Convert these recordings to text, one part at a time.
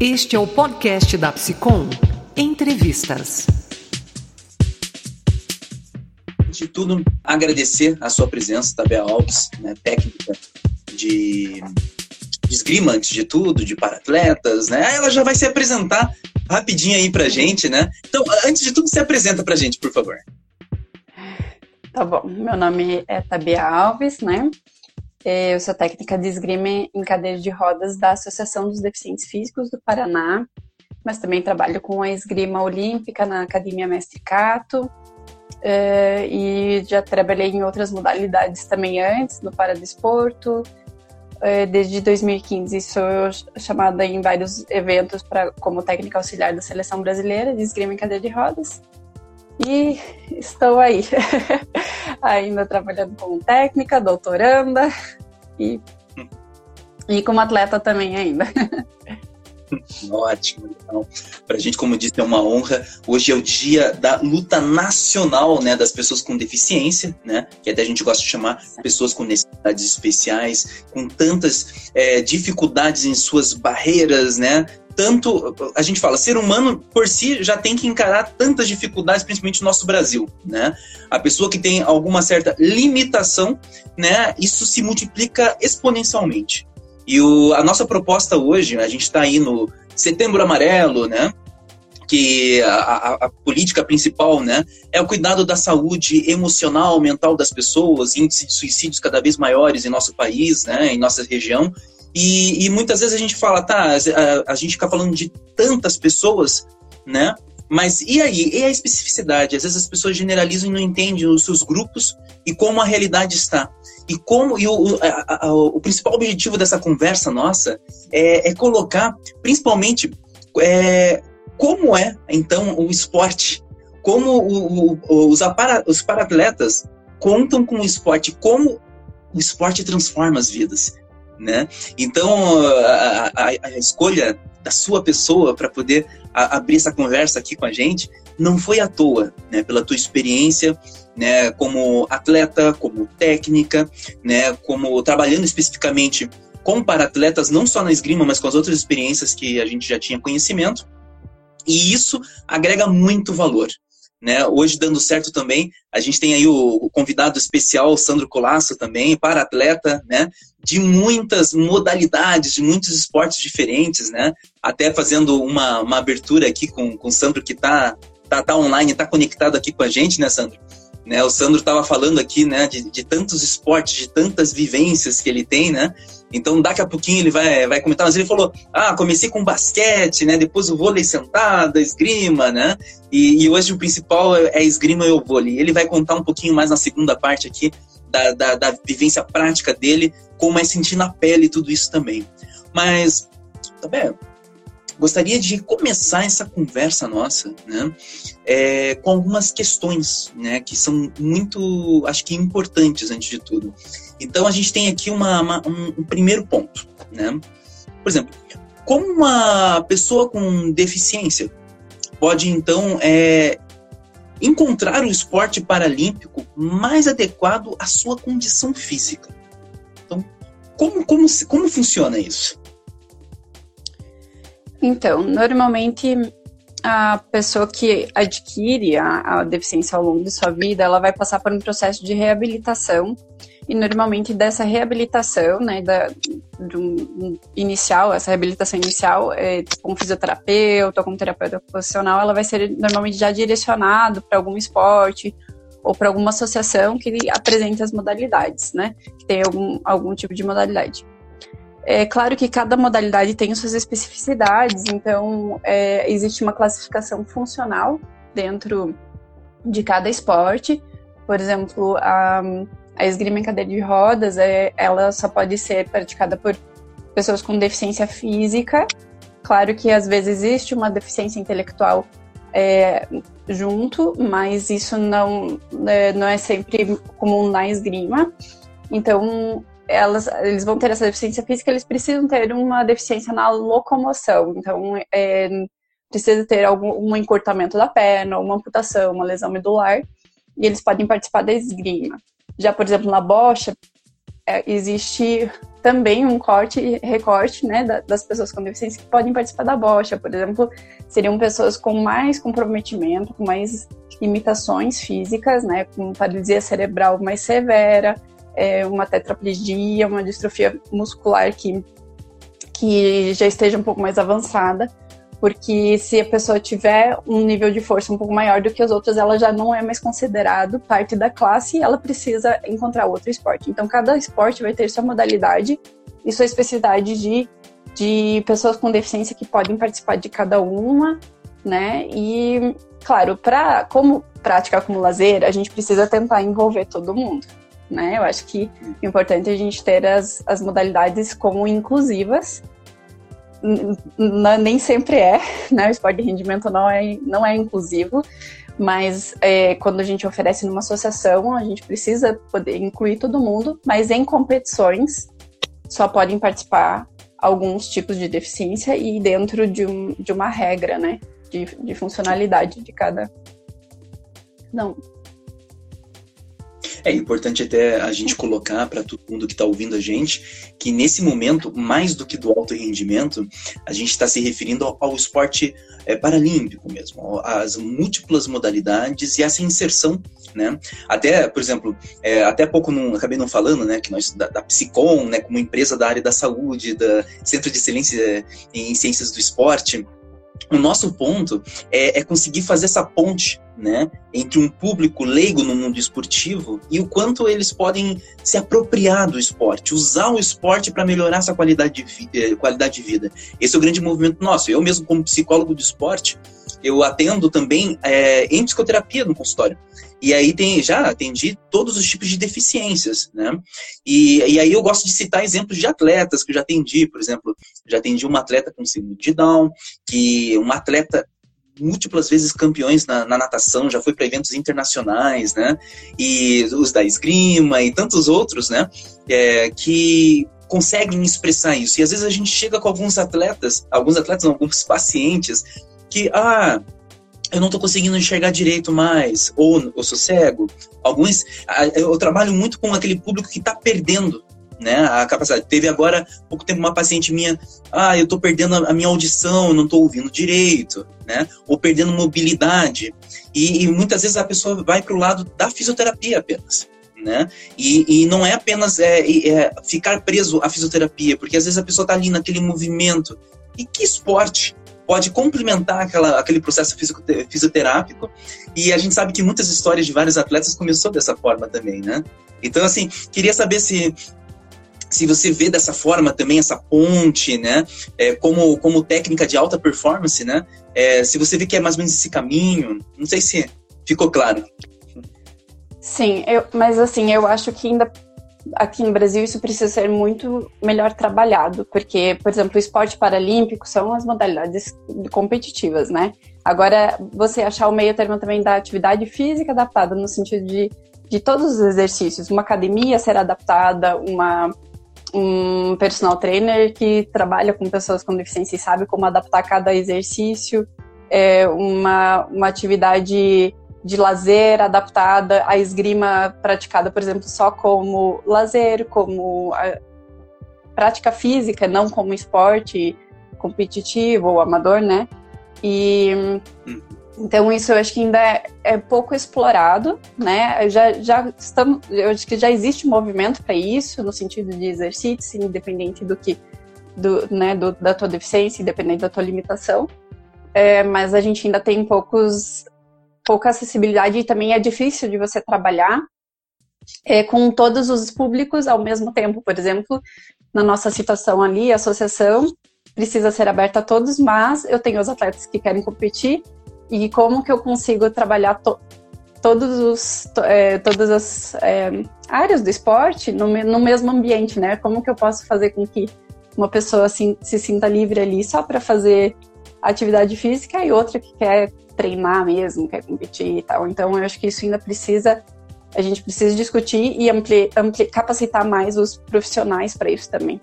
Este é o podcast da Psicom. Entrevistas. De tudo, agradecer a sua presença, Tabea Alves, né, técnica de, de esgrima, antes de tudo, de paratletas, né? Ela já vai se apresentar rapidinho aí pra gente, né? Então, antes de tudo, se apresenta pra gente, por favor. Tá bom, meu nome é Tabia Alves, né? Eu sou técnica de esgrima em cadeira de rodas da Associação dos Deficientes Físicos do Paraná, mas também trabalho com a esgrima olímpica na Academia Mestre Cato, Uh, e já trabalhei em outras modalidades também antes, no Paradesporto. Uh, desde 2015 sou chamada em vários eventos pra, como técnica auxiliar da Seleção Brasileira de Esgrima em Cadeira de Rodas. E estou aí, ainda trabalhando como técnica, doutoranda e, e como atleta também ainda. Ótimo, então. Para a gente, como disse, é uma honra. Hoje é o dia da luta nacional, né, das pessoas com deficiência, né, que até a gente gosta de chamar pessoas com necessidades especiais, com tantas é, dificuldades em suas barreiras, né, tanto a gente fala ser humano por si já tem que encarar tantas dificuldades principalmente no nosso Brasil né a pessoa que tem alguma certa limitação né isso se multiplica exponencialmente e o, a nossa proposta hoje, a gente está aí no Setembro Amarelo, né? Que a, a, a, política principal, né, é o cuidado da saúde emocional, mental das pessoas, índice de suicídios cada vez maiores em nosso país, né, em nossa região. E, e muitas vezes a gente fala, tá, a, a gente fica falando de tantas pessoas, né? Mas e aí? E a especificidade? Às vezes as pessoas generalizam e não entendem os seus grupos e como a realidade está. E como e o, a, a, o principal objetivo dessa conversa nossa é, é colocar, principalmente, é, como é então o esporte, como o, o, os, para, os paratletas contam com o esporte, como o esporte transforma as vidas. Né? Então, a, a, a escolha da sua pessoa para poder abrir essa conversa aqui com a gente não foi à toa, né? Pela tua experiência, né? Como atleta, como técnica, né? Como trabalhando especificamente com para-atletas, não só na esgrima, mas com as outras experiências que a gente já tinha conhecimento. E isso agrega muito valor. Né? Hoje dando certo também, a gente tem aí o, convidado especial, Sandro Colasso também, para atleta, né? De muitas modalidades, de muitos esportes diferentes, né? Até fazendo uma, uma abertura aqui com, com o Sandro que está tá, tá online, está conectado aqui com a gente, né, Sandro? Né, o Sandro estava falando aqui, né, de, de tantos esportes, de tantas vivências que ele tem, né? Então, daqui a pouquinho ele vai, vai comentar, mas ele falou: ah, comecei com basquete, né? Depois o vôlei sentada, esgrima, né? E, e hoje o principal é, é esgrima e o vôlei. Ele vai contar um pouquinho mais na segunda parte aqui da, da, da vivência prática dele, como é sentir na pele tudo isso também. Mas, bem, gostaria de começar essa conversa nossa, né, é, com algumas questões, né, que são muito, acho que importantes antes de tudo. Então a gente tem aqui uma, uma, um, um, primeiro ponto, né? Por exemplo, como uma pessoa com deficiência pode então é, encontrar o esporte paralímpico mais adequado à sua condição física? Como, como, como funciona isso? Então, normalmente a pessoa que adquire a, a, deficiência ao longo de sua vida, ela vai passar por um processo de reabilitação e normalmente dessa reabilitação, né, da, do inicial, essa reabilitação inicial, é, com um fisioterapeuta ou com terapeuta ocupacional, ela vai ser normalmente já direcionado para algum esporte ou para alguma associação que apresente as modalidades, né, que tem algum, algum tipo de modalidade. É claro que cada modalidade tem suas especificidades, então é, existe uma classificação funcional dentro de cada esporte. Por exemplo, a a esgrima em cadeira de rodas, é, ela só pode ser praticada por pessoas com deficiência física. Claro que às vezes existe uma deficiência intelectual é, junto, mas isso não, é, não é sempre comum na esgrima. Então, elas, eles vão ter essa deficiência física, eles precisam ter uma deficiência na locomoção. Então, é, precisa ter algum um encurtamento da perna, uma amputação, uma lesão medular, e eles podem participar da esgrima. Já, por exemplo, na bocha, é, existe também um corte recorte né, das pessoas com deficiência que podem participar da bocha. Por exemplo, seriam pessoas com mais comprometimento, com mais limitações físicas, né, com paralisia cerebral mais severa, é, uma tetraplegia, uma distrofia muscular que, que já esteja um pouco mais avançada porque se a pessoa tiver um nível de força um pouco maior do que os outros, ela já não é mais considerado parte da classe e ela precisa encontrar outro esporte. Então, cada esporte vai ter sua modalidade e sua especificidade de, de pessoas com deficiência que podem participar de cada uma, né? E, claro, para como prática como lazer, a gente precisa tentar envolver todo mundo. Né? Eu acho que é importante a gente ter as, as modalidades como inclusivas nem sempre é, né? O esporte de rendimento não é, não é inclusivo, mas é, quando a gente oferece numa associação, a gente precisa poder incluir todo mundo, mas em competições só podem participar alguns tipos de deficiência e dentro de, um, de uma regra, né? De, de funcionalidade de cada. Não, é importante até a gente colocar para todo mundo que está ouvindo a gente que nesse momento, mais do que do alto rendimento, a gente está se referindo ao, ao esporte é, paralímpico mesmo, as múltiplas modalidades e essa inserção, né? Até, por exemplo, é, até pouco não acabei não falando, né, que nós da, da Psicom, né, como empresa da área da saúde, da Centro de Excelência em Ciências do Esporte, o nosso ponto é, é, conseguir fazer essa ponte né, entre um público leigo no mundo esportivo e o quanto eles podem se apropriar do esporte, usar o esporte para melhorar essa qualidade de, eh, qualidade de vida. Esse é o grande movimento nosso. Eu mesmo, como psicólogo do esporte, eu atendo também é, em psicoterapia no consultório. E aí tem, já atendi todos os tipos de deficiências, né? E, e aí eu gosto de citar exemplos de atletas que eu já atendi, por exemplo, já atendi uma atleta com síndrome de Down, que uma atleta múltiplas vezes campeões na, na natação, já foi para eventos internacionais, né? E os da esgrima e tantos outros, né? É, que conseguem expressar isso. E às vezes a gente chega com alguns atletas, alguns atletas, não, alguns pacientes, que, ah, eu não estou conseguindo enxergar direito mais, ou eu sou cego. Alguns, eu trabalho muito com aquele público que está perdendo né, a capacidade. Teve agora, pouco tempo, uma paciente minha, ah, eu estou perdendo a minha audição, eu não estou ouvindo direito, né, ou perdendo mobilidade. E, e muitas vezes a pessoa vai para o lado da fisioterapia apenas. Né? E, e não é apenas é, é, ficar preso à fisioterapia, porque às vezes a pessoa está ali naquele movimento. E que esporte pode complementar aquela, aquele processo fisioterápico. E a gente sabe que muitas histórias de vários atletas começou dessa forma também, né? Então, assim, queria saber se se você vê dessa forma também essa ponte, né, é, como, como técnica de alta performance, né, é, se você vê que é mais ou menos esse caminho, não sei se ficou claro. Sim, eu, mas assim, eu acho que ainda aqui no Brasil isso precisa ser muito melhor trabalhado, porque, por exemplo, o esporte paralímpico são as modalidades competitivas, né? Agora, você achar o meio termo também da atividade física adaptada, no sentido de, de todos os exercícios, uma academia ser adaptada, uma, um personal trainer que trabalha com pessoas com deficiência e sabe como adaptar cada exercício, é uma, uma atividade de lazer adaptada à esgrima praticada, por exemplo, só como lazer, como prática física, não como esporte competitivo ou amador, né? E então isso eu acho que ainda é, é pouco explorado, né? Já, já estamos, eu acho que já existe movimento para isso no sentido de exercício, independente do que, do, né, do, da tua deficiência, independente da tua limitação. É, mas a gente ainda tem poucos pouca acessibilidade e também é difícil de você trabalhar é, com todos os públicos ao mesmo tempo. Por exemplo, na nossa situação ali, a associação precisa ser aberta a todos, mas eu tenho os atletas que querem competir e como que eu consigo trabalhar to todos os, to é, todas as é, áreas do esporte no, no mesmo ambiente, né? Como que eu posso fazer com que uma pessoa assim, se sinta livre ali só para fazer atividade física e outra que quer treinar mesmo, quer competir e tal. Então, eu acho que isso ainda precisa, a gente precisa discutir e ampli, ampli, capacitar mais os profissionais para isso também.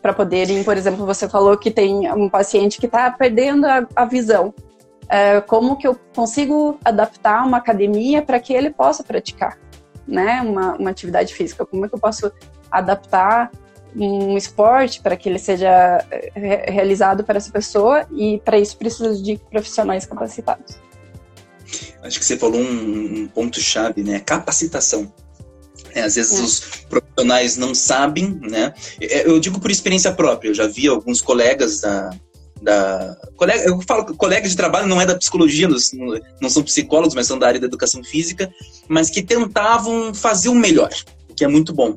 Para poderem, por exemplo, você falou que tem um paciente que está perdendo a, a visão. É, como que eu consigo adaptar uma academia para que ele possa praticar, né, uma, uma atividade física? Como é que eu posso adaptar um esporte para que ele seja eh, realizado para essa pessoa e para isso precisa de profissionais capacitados. Acho que você falou um, um ponto-chave, né? Capacitação. É, às vezes é. os profissionais não sabem, né? É, eu digo por experiência própria, eu já vi alguns colegas da, da colega, eu falo colegas de trabalho não é da psicologia, não, são psicólogos, mas são da área da educação física, mas que tentavam fazer o melhor, o que é muito bom,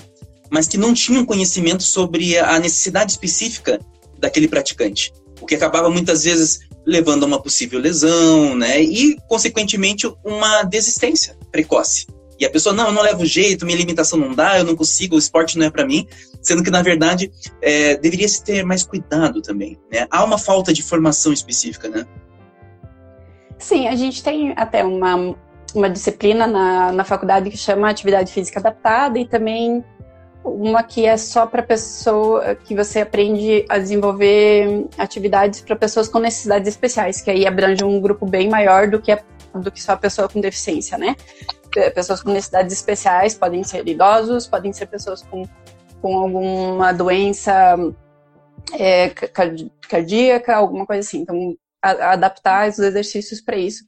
mas que não tinham conhecimento sobre a necessidade específica daquele praticante, o que acabava muitas vezes levando a uma possível lesão, né? E consequentemente uma desistência precoce. E a pessoa, não, eu não levo jeito, minha limitação não dá, eu não consigo, o esporte não é para mim. Sendo que, na verdade, é, deveria se ter mais cuidado também. Né? Há uma falta de formação específica, né? Sim, a gente tem até uma, uma disciplina na, na faculdade que chama Atividade Física Adaptada e também uma que é só para pessoa que você aprende a desenvolver atividades para pessoas com necessidades especiais, que aí abrange um grupo bem maior do que a, do que só a pessoa com deficiência, né? Pessoas com necessidades especiais podem ser idosos, podem ser pessoas com, com alguma doença é, cardíaca, alguma coisa assim. Então, a, adaptar os exercícios para isso.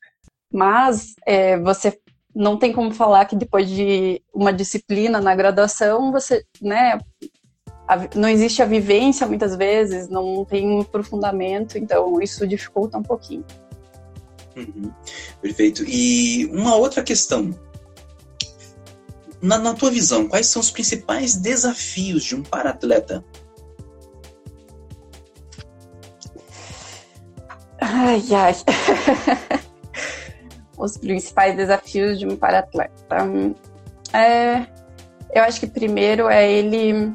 Mas é, você não tem como falar que depois de uma disciplina na graduação, você, né, a, não existe a vivência muitas vezes, não tem um aprofundamento, então isso dificulta um pouquinho. Uhum. Perfeito. E uma outra questão na, na tua visão, quais são os principais desafios de um paratleta? Ai, ai. os principais desafios de um paratleta. É, eu acho que primeiro é ele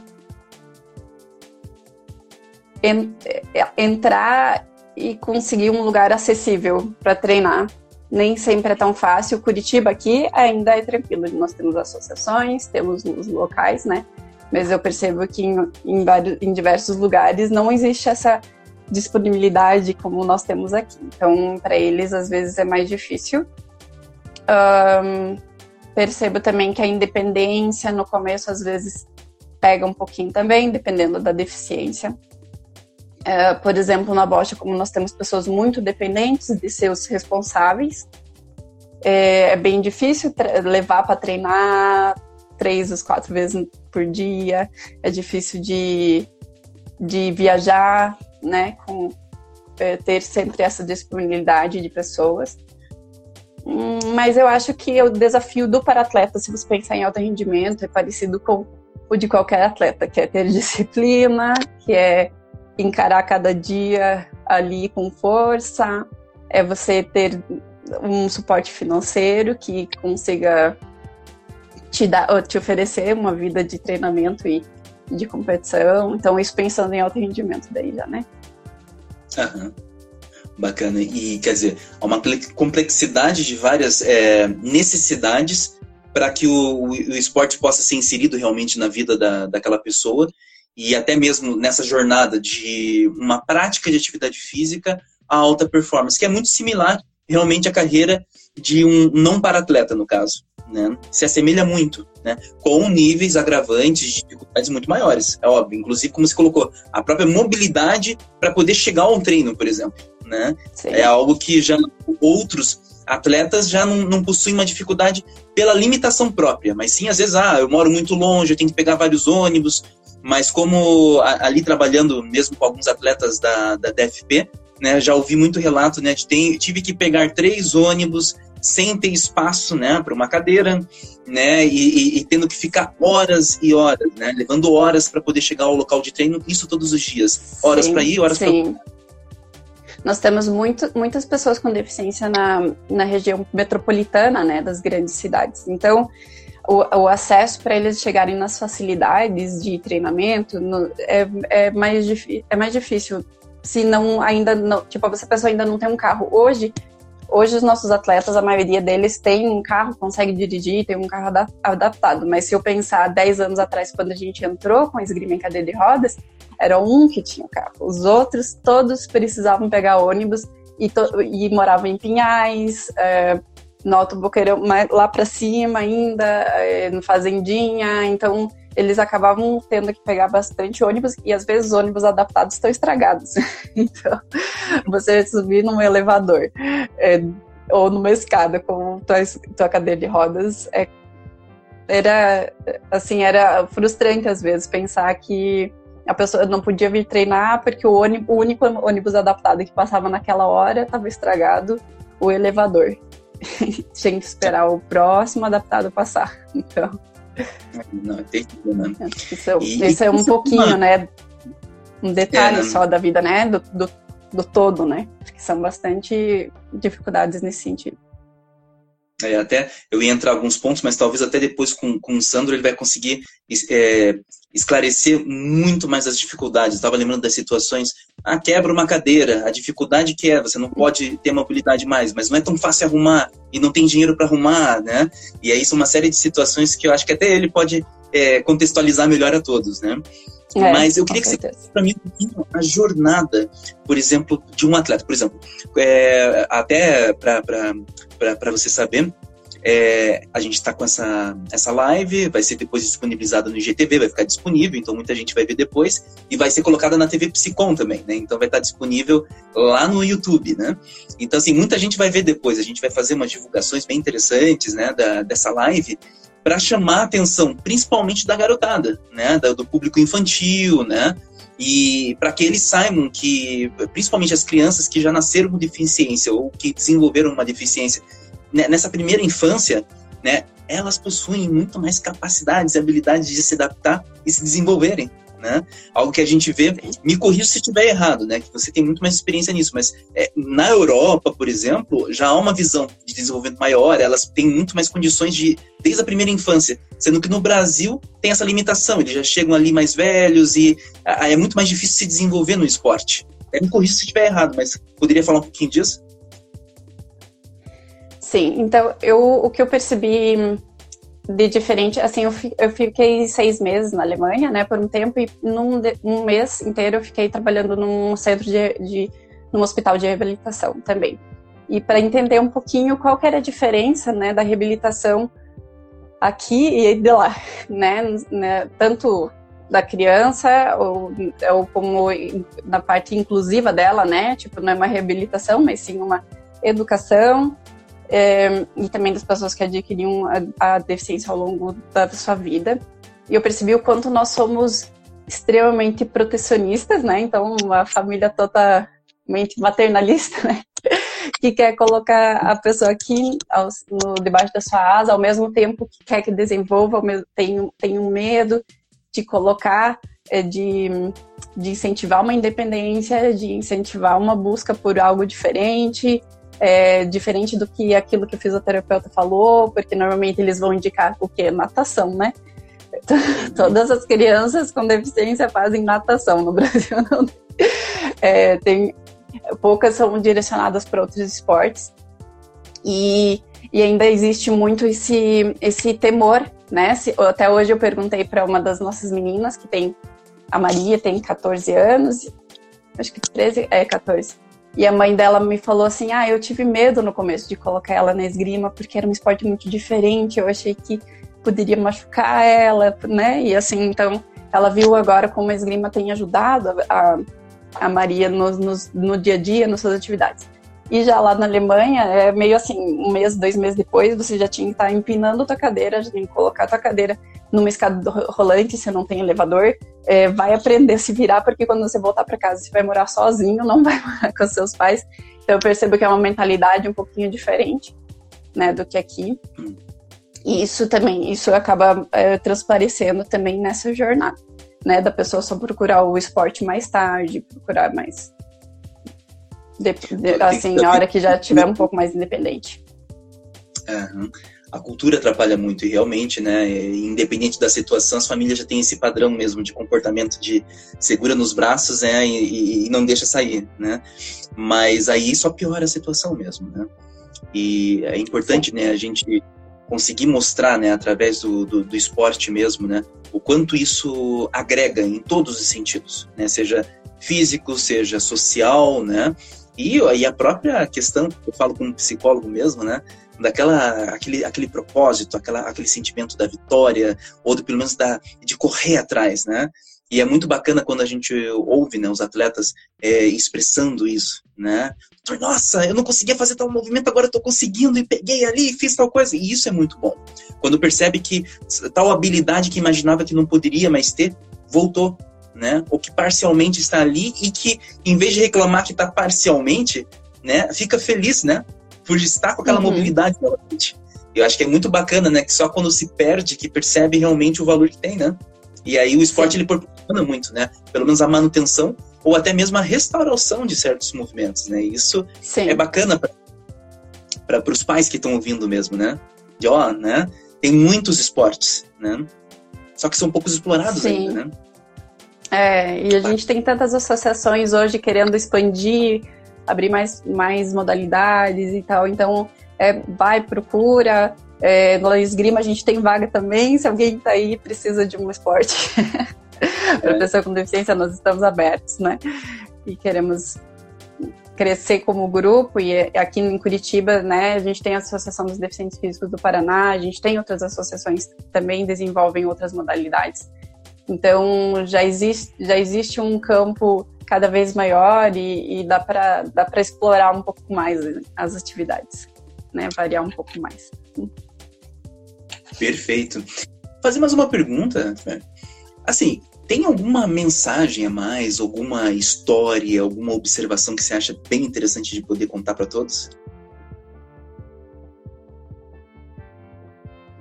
é, entrar e conseguir um lugar acessível para treinar nem sempre é tão fácil. Curitiba aqui ainda é tranquilo. Nós temos associações, temos os locais, né? Mas eu percebo que em, em, vários, em diversos lugares não existe essa disponibilidade como nós temos aqui. Então, para eles, às vezes é mais difícil. Um, percebo também que a independência no começo, às vezes, pega um pouquinho também, dependendo da deficiência. Uh, por exemplo, na Bosch, como nós temos pessoas muito dependentes de seus responsáveis, é, é bem difícil levar para treinar três ou quatro vezes por dia, é difícil de, de viajar, né, com, é, ter sempre essa disponibilidade de pessoas. Hum, mas eu acho que o desafio do paratleta, se você pensar em alto rendimento, é parecido com o de qualquer atleta, que é ter disciplina, que é encarar cada dia ali com força, é você ter um suporte financeiro que consiga te dar, te oferecer uma vida de treinamento e de competição. Então, isso pensando em alto rendimento daí já, né? Bacana. E, quer dizer, há uma complexidade de várias é, necessidades para que o, o, esporte possa ser inserido realmente na vida da, daquela pessoa e até mesmo nessa jornada de uma prática de atividade física a alta performance, que é muito similar realmente à carreira de um não para-atleta, no caso. Né? Se assemelha muito, né? com níveis agravantes de dificuldades muito maiores, é óbvio. Inclusive, como você colocou, a própria mobilidade para poder chegar a um treino, por exemplo. Né? É algo que já outros atletas já não, não possuem uma dificuldade pela limitação própria, mas sim, às vezes, ah, eu moro muito longe, eu tenho que pegar vários ônibus, mas como ali trabalhando mesmo com alguns atletas da, da DFP, né, já ouvi muito relato, né, de tem, tive que pegar três ônibus sem ter espaço, né, para uma cadeira, né, e, e, e, tendo que ficar horas e horas, né, levando horas para poder chegar ao local de treino, isso todos os dias, horas para ir, horas para nós temos muito, muitas pessoas com deficiência na, na região metropolitana, né, das grandes cidades. Então, o, o acesso para eles chegarem nas facilidades de treinamento no, é, é, mais, é mais difícil. Se não ainda não, tipo, essa pessoa ainda não tem um carro. Hoje, hoje os nossos atletas, a maioria deles tem um carro, consegue dirigir, tem um carro adaptado. Mas se eu pensar 10 anos atrás, quando a gente entrou com a esgrima em cadeira de rodas, era um que tinha carro. Os outros, todos precisavam pegar ônibus e, e moravam em Pinhais, é, no Alto Boqueirão, lá para cima ainda, é, no Fazendinha. Então, eles acabavam tendo que pegar bastante ônibus e às vezes ônibus adaptados estão estragados. então, você subir num elevador é, ou numa escada com tua, tua cadeira de rodas é, era assim era frustrante às vezes pensar que a pessoa não podia vir treinar porque o, ônibus, o único ônibus adaptado que passava naquela hora estava estragado, o elevador. Tinha que esperar o próximo adaptado passar. Então. Não, é terrível, né? Isso, é, e, isso é um pouquinho, né? Um detalhe é, só da vida, né? Do, do, do todo, né? Porque são bastante dificuldades nesse sentido. É, até eu ia entrar alguns pontos, mas talvez até depois com, com o Sandro ele vai conseguir é, esclarecer muito mais as dificuldades. Estava lembrando das situações, ah, quebra uma cadeira, a dificuldade que é, você não pode ter mobilidade mais, mas não é tão fácil arrumar e não tem dinheiro para arrumar, né? E aí são uma série de situações que eu acho que até ele pode é, contextualizar melhor a todos, né? É, Mas eu queria que certeza. você para mim a jornada, por exemplo, de um atleta. Por exemplo, é, até para você saber, é, a gente está com essa, essa live, vai ser depois disponibilizada no IGTV, vai ficar disponível, então muita gente vai ver depois, e vai ser colocada na TV Psicom também, né? Então vai estar disponível lá no YouTube, né? Então, assim, muita gente vai ver depois, a gente vai fazer umas divulgações bem interessantes, né, da, dessa live, para chamar a atenção, principalmente da garotada, né, do público infantil, né, e para que eles saibam que, principalmente as crianças que já nasceram com deficiência ou que desenvolveram uma deficiência né, nessa primeira infância, né, elas possuem muito mais capacidades e habilidades de se adaptar e se desenvolverem né? Algo que a gente vê, me corrija se estiver errado, né? Que você tem muito mais experiência nisso, mas é, na Europa, por exemplo, já há uma visão de desenvolvimento maior, elas têm muito mais condições de desde a primeira infância, sendo que no Brasil tem essa limitação, eles já chegam ali mais velhos e é muito mais difícil se desenvolver no esporte. É, me corrija se estiver errado, mas poderia falar um pouquinho disso? Sim, então eu o que eu percebi de diferente, assim, eu, eu fiquei seis meses na Alemanha, né, por um tempo, e num um mês inteiro eu fiquei trabalhando num centro de, de num hospital de reabilitação também. E para entender um pouquinho qual que era a diferença, né, da reabilitação aqui e de lá, né, né tanto da criança ou, ou como na parte inclusiva dela, né, tipo, não é uma reabilitação, mas sim uma educação é, e também das pessoas que adquiriam a, a, deficiência ao longo da sua vida. E eu percebi o quanto nós somos extremamente protecionistas, né? Então, uma família totalmente maternalista, né? que quer colocar a pessoa aqui aos, no, debaixo da sua asa, ao mesmo tempo que quer que desenvolva, tem, tem um medo de colocar, é, de, de incentivar uma independência, de incentivar uma busca por algo diferente, é, diferente do que aquilo que o fisioterapeuta falou, porque normalmente eles vão indicar o quê? Natação, né? Todas as crianças com deficiência fazem natação no Brasil. Não é, tem, poucas são direcionadas para outros esportes. E, e ainda existe muito esse, esse temor, né? Se, até hoje eu perguntei para uma das nossas meninas, que tem, a Maria tem 14 anos, acho que 13, é 14. E a mãe dela me falou assim: Ah, eu tive medo no começo de colocar ela na esgrima, porque era um esporte muito diferente, eu achei que poderia machucar ela, né? E assim, então ela viu agora como a esgrima tem ajudado a, a Maria no, no, no dia a dia, nas suas atividades. E já lá na Alemanha, é meio assim, um mês, dois meses depois, você já tinha que estar empinando a tua cadeira, já tinha que colocar tua cadeira numa escada rolante, se não tem elevador, é, vai aprender a se virar, porque quando você voltar para casa, você vai morar sozinho, não vai morar com seus pais. Então eu percebo que é uma mentalidade um pouquinho diferente, né, do que aqui. E isso também, isso acaba é, transparecendo também nessa jornada, né, da pessoa só procurar o esporte mais tarde, procurar mais, de, de, assim, a hora que já tiver um pouco mais independente. Uhum a cultura atrapalha muito e realmente, né, independente da situação, as famílias já têm esse padrão mesmo de comportamento de segura nos braços, né, e, e não deixa sair, né. Mas aí só piora a situação mesmo, né. E é importante, né, a gente conseguir mostrar, né, através do, do, do esporte mesmo, né, o quanto isso agrega em todos os sentidos, né, seja físico, seja social, né, E aí a própria questão, eu falo como psicólogo mesmo, né? Daquela, aquele, aquele propósito, aquela, aquele sentimento da vitória, ou do, pelo menos da, de correr atrás, né? E é muito bacana quando a gente ouve né, os atletas é, expressando isso, né? Nossa, eu não conseguia fazer tal movimento, agora eu tô conseguindo e peguei ali e fiz tal coisa. E isso é muito bom. Quando percebe que tal habilidade que imaginava que não poderia mais ter, voltou, né? Ou que parcialmente está ali e que, em vez de reclamar que está parcialmente, né, fica feliz, né? Por estar com aquela uhum. mobilidade novamente. Eu acho que é muito bacana, né? Que só quando se perde que percebe realmente o valor que tem, né? E aí o esporte Sim. ele proporciona muito, né? Pelo menos a manutenção ou até mesmo a restauração de certos movimentos, né? Isso Sim. é bacana para os pais que estão ouvindo mesmo, né? De ó, né? Tem muitos esportes, né? Só que são poucos explorados Sim. ainda, né? É, e a gente tem tantas associações hoje querendo expandir, abrir mais, mais modalidades e tal. Então, é, vai, procura. É, no esgrima a gente tem vaga também. Se alguém está aí precisa de um esporte para é. pessoa com deficiência, nós estamos abertos, né? E queremos crescer como grupo e aqui em Curitiba, né, a gente tem a Associação dos Deficientes Físicos do Paraná, a gente tem outras associações que também desenvolvem outras modalidades. Então já existe, já existe um campo cada vez maior e, e dá para dá para explorar um pouco mais as atividades, né? Variar um pouco mais. Perfeito. Fazer mais uma pergunta. Assim, tem alguma mensagem a mais, alguma história, alguma observação que você acha bem interessante de poder contar para todos?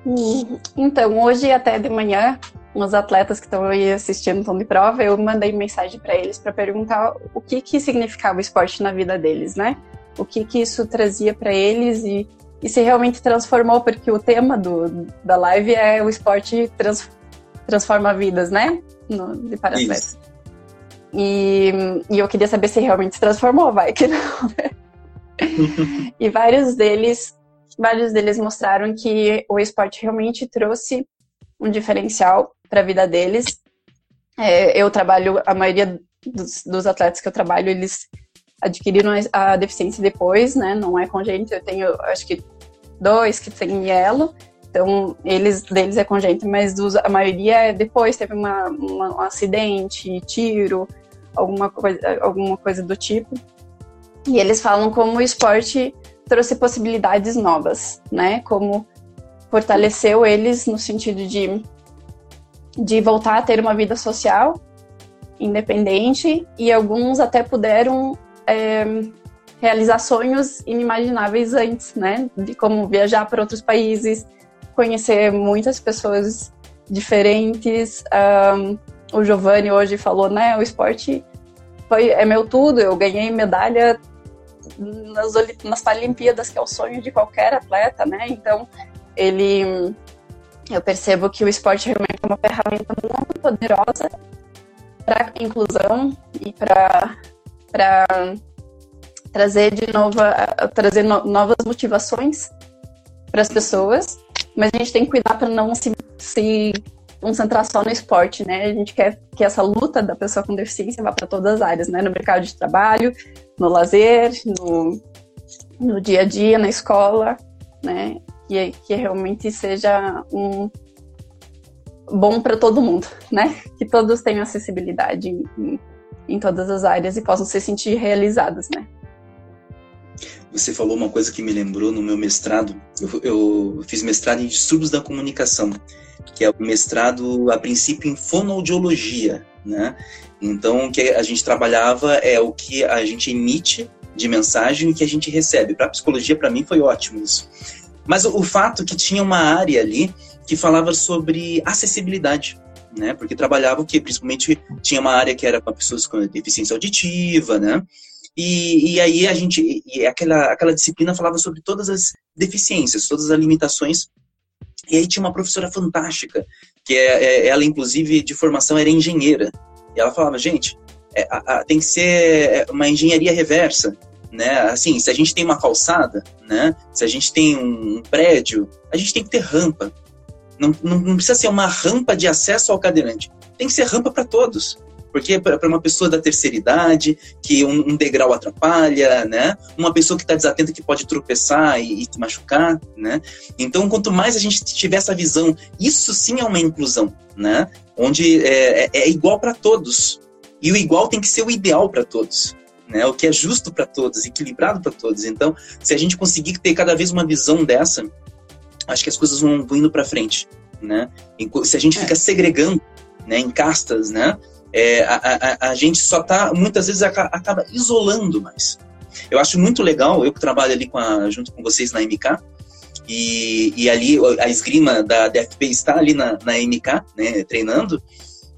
Hum, então, hoje até de manhã uns atletas que estão aí assistindo estão de prova, eu mandei mensagem para eles para perguntar o que que significava o esporte na vida deles, né? O que que isso trazia para eles e, e se realmente transformou, porque o tema do, da live é o esporte trans, transforma vidas, né? No, de parapletas. E, e eu queria saber se realmente se transformou, vai que não, né? e vários deles, vários deles mostraram que o esporte realmente trouxe um diferencial para a vida deles. É, eu trabalho, a maioria dos, dos, atletas que eu trabalho, eles adquiriram a, deficiência depois, né? Não é congênito. Eu tenho, acho que dois que têm mielo. Então, eles deles é congênito, mas dos, a maioria é depois teve uma, uma, um acidente, tiro, alguma coisa, alguma coisa do tipo. E eles falam como o esporte trouxe possibilidades novas, né? Como fortaleceu eles no sentido de de voltar a ter uma vida social independente e alguns até puderam é, realizar sonhos inimagináveis antes, né? De como viajar para outros países, conhecer muitas pessoas diferentes. Um, o Giovanni hoje falou, né? O esporte foi, é meu tudo. Eu ganhei medalha nas, nas Paralimpíadas, que é o sonho de qualquer atleta, né? Então, ele eu percebo que o esporte realmente é uma ferramenta muito poderosa para inclusão e para trazer de novo trazer no, novas motivações para as pessoas, mas a gente tem que cuidar para não se, se concentrar só no esporte, né? A gente quer que essa luta da pessoa com deficiência vá para todas as áreas, né? No mercado de trabalho, no lazer, no, no dia a dia, na escola, né? Que, que realmente seja um bom para todo mundo, né? Que todos tenham acessibilidade em, em todas as áreas e possam se sentir realizados, né? Você falou uma coisa que me lembrou no meu mestrado. Eu, eu fiz mestrado em distúrbios da comunicação, que é o mestrado, a princípio, em fonoaudiologia, né? Então, o que a gente trabalhava é o que a gente emite de mensagem e o que a gente recebe. Para psicologia, para mim, foi ótimo isso. Mas o, fato que tinha uma área ali que falava sobre acessibilidade, né? Porque trabalhava o que principalmente tinha uma área que era para pessoas com deficiência auditiva, né? E, e aí a gente aquela aquela disciplina falava sobre todas as deficiências, todas as limitações. E aí tinha uma professora fantástica que é, é ela inclusive de formação era engenheira. E ela falava, gente, é, a, a, tem que ser é, uma engenharia reversa né? Assim, se a gente tem uma calçada, né? Se a gente tem um prédio, a gente tem que ter rampa. Não, não, não precisa ser uma rampa de acesso ao cadeirante. Tem que ser rampa para todos. Porque para uma pessoa da terceira idade, que um, um degrau atrapalha, né? Uma pessoa que está desatenta que pode tropeçar e, e machucar, né? Então, quanto mais a gente tiver essa visão, isso sim é uma inclusão, né? Onde é, é, é igual para todos. E o igual tem que ser o ideal para todos. Né, o que é justo para todos, equilibrado para todos. Então, se a gente conseguir ter cada vez uma visão dessa, acho que as coisas vão, indo para frente, né? Se a gente é. fica segregando, né, em castas, né, é, a, a, a, gente só tá muitas vezes acaba isolando mais. Eu acho muito legal, eu que trabalho ali com a, junto com vocês na MK, e, e ali a esgrima da DFP está ali na, na MK, né, treinando,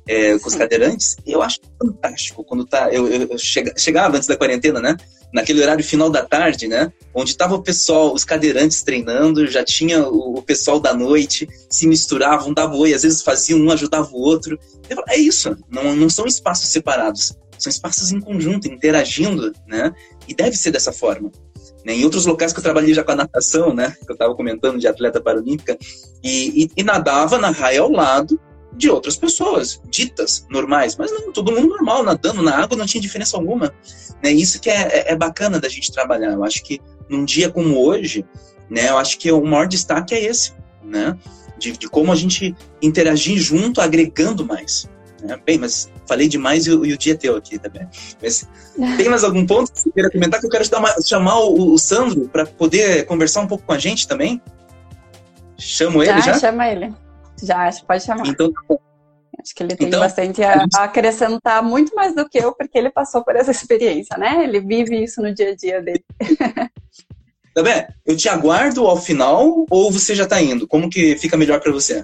é, com os cadeirantes, eu acho fantástico quando tá. Eu, eu, eu chegava antes da quarentena, né? Naquele horário final da tarde, né? Onde estava o pessoal, os cadeirantes treinando, já tinha o, o, pessoal da noite, se misturavam, davam oi, às vezes faziam um, ajudava o outro. Falo, é isso, não, não são espaços separados, são espaços em conjunto, interagindo, né? E deve ser dessa forma. Né? Em outros locais que eu trabalhei já com a natação, né? Que eu estava comentando de atleta paralímpica, e, e, e nadava na raia ao lado de outras pessoas, ditas normais, mas não, todo mundo normal, nadando na água, não tinha diferença alguma. Né? Isso que é, é, é, bacana da gente trabalhar. Eu acho que num dia como hoje, né, eu acho que o maior destaque é esse, né? De, de como a gente interagir junto, agregando mais. Né? Bem, mas falei demais e, e, o dia é teu aqui também. Mas tem mais algum ponto que você queira comentar que eu quero chamar o, o Sandro para poder conversar um pouco com a gente também? Chamo ele já? Chama ele. Já, pode chamar. Então, tá Acho que ele tem então, bastante a, a, acrescentar, muito mais do que eu, porque ele passou por essa experiência, né? Ele vive isso no dia a dia dele. Tá bem? Eu te aguardo ao final ou você já está indo? Como que fica melhor para você?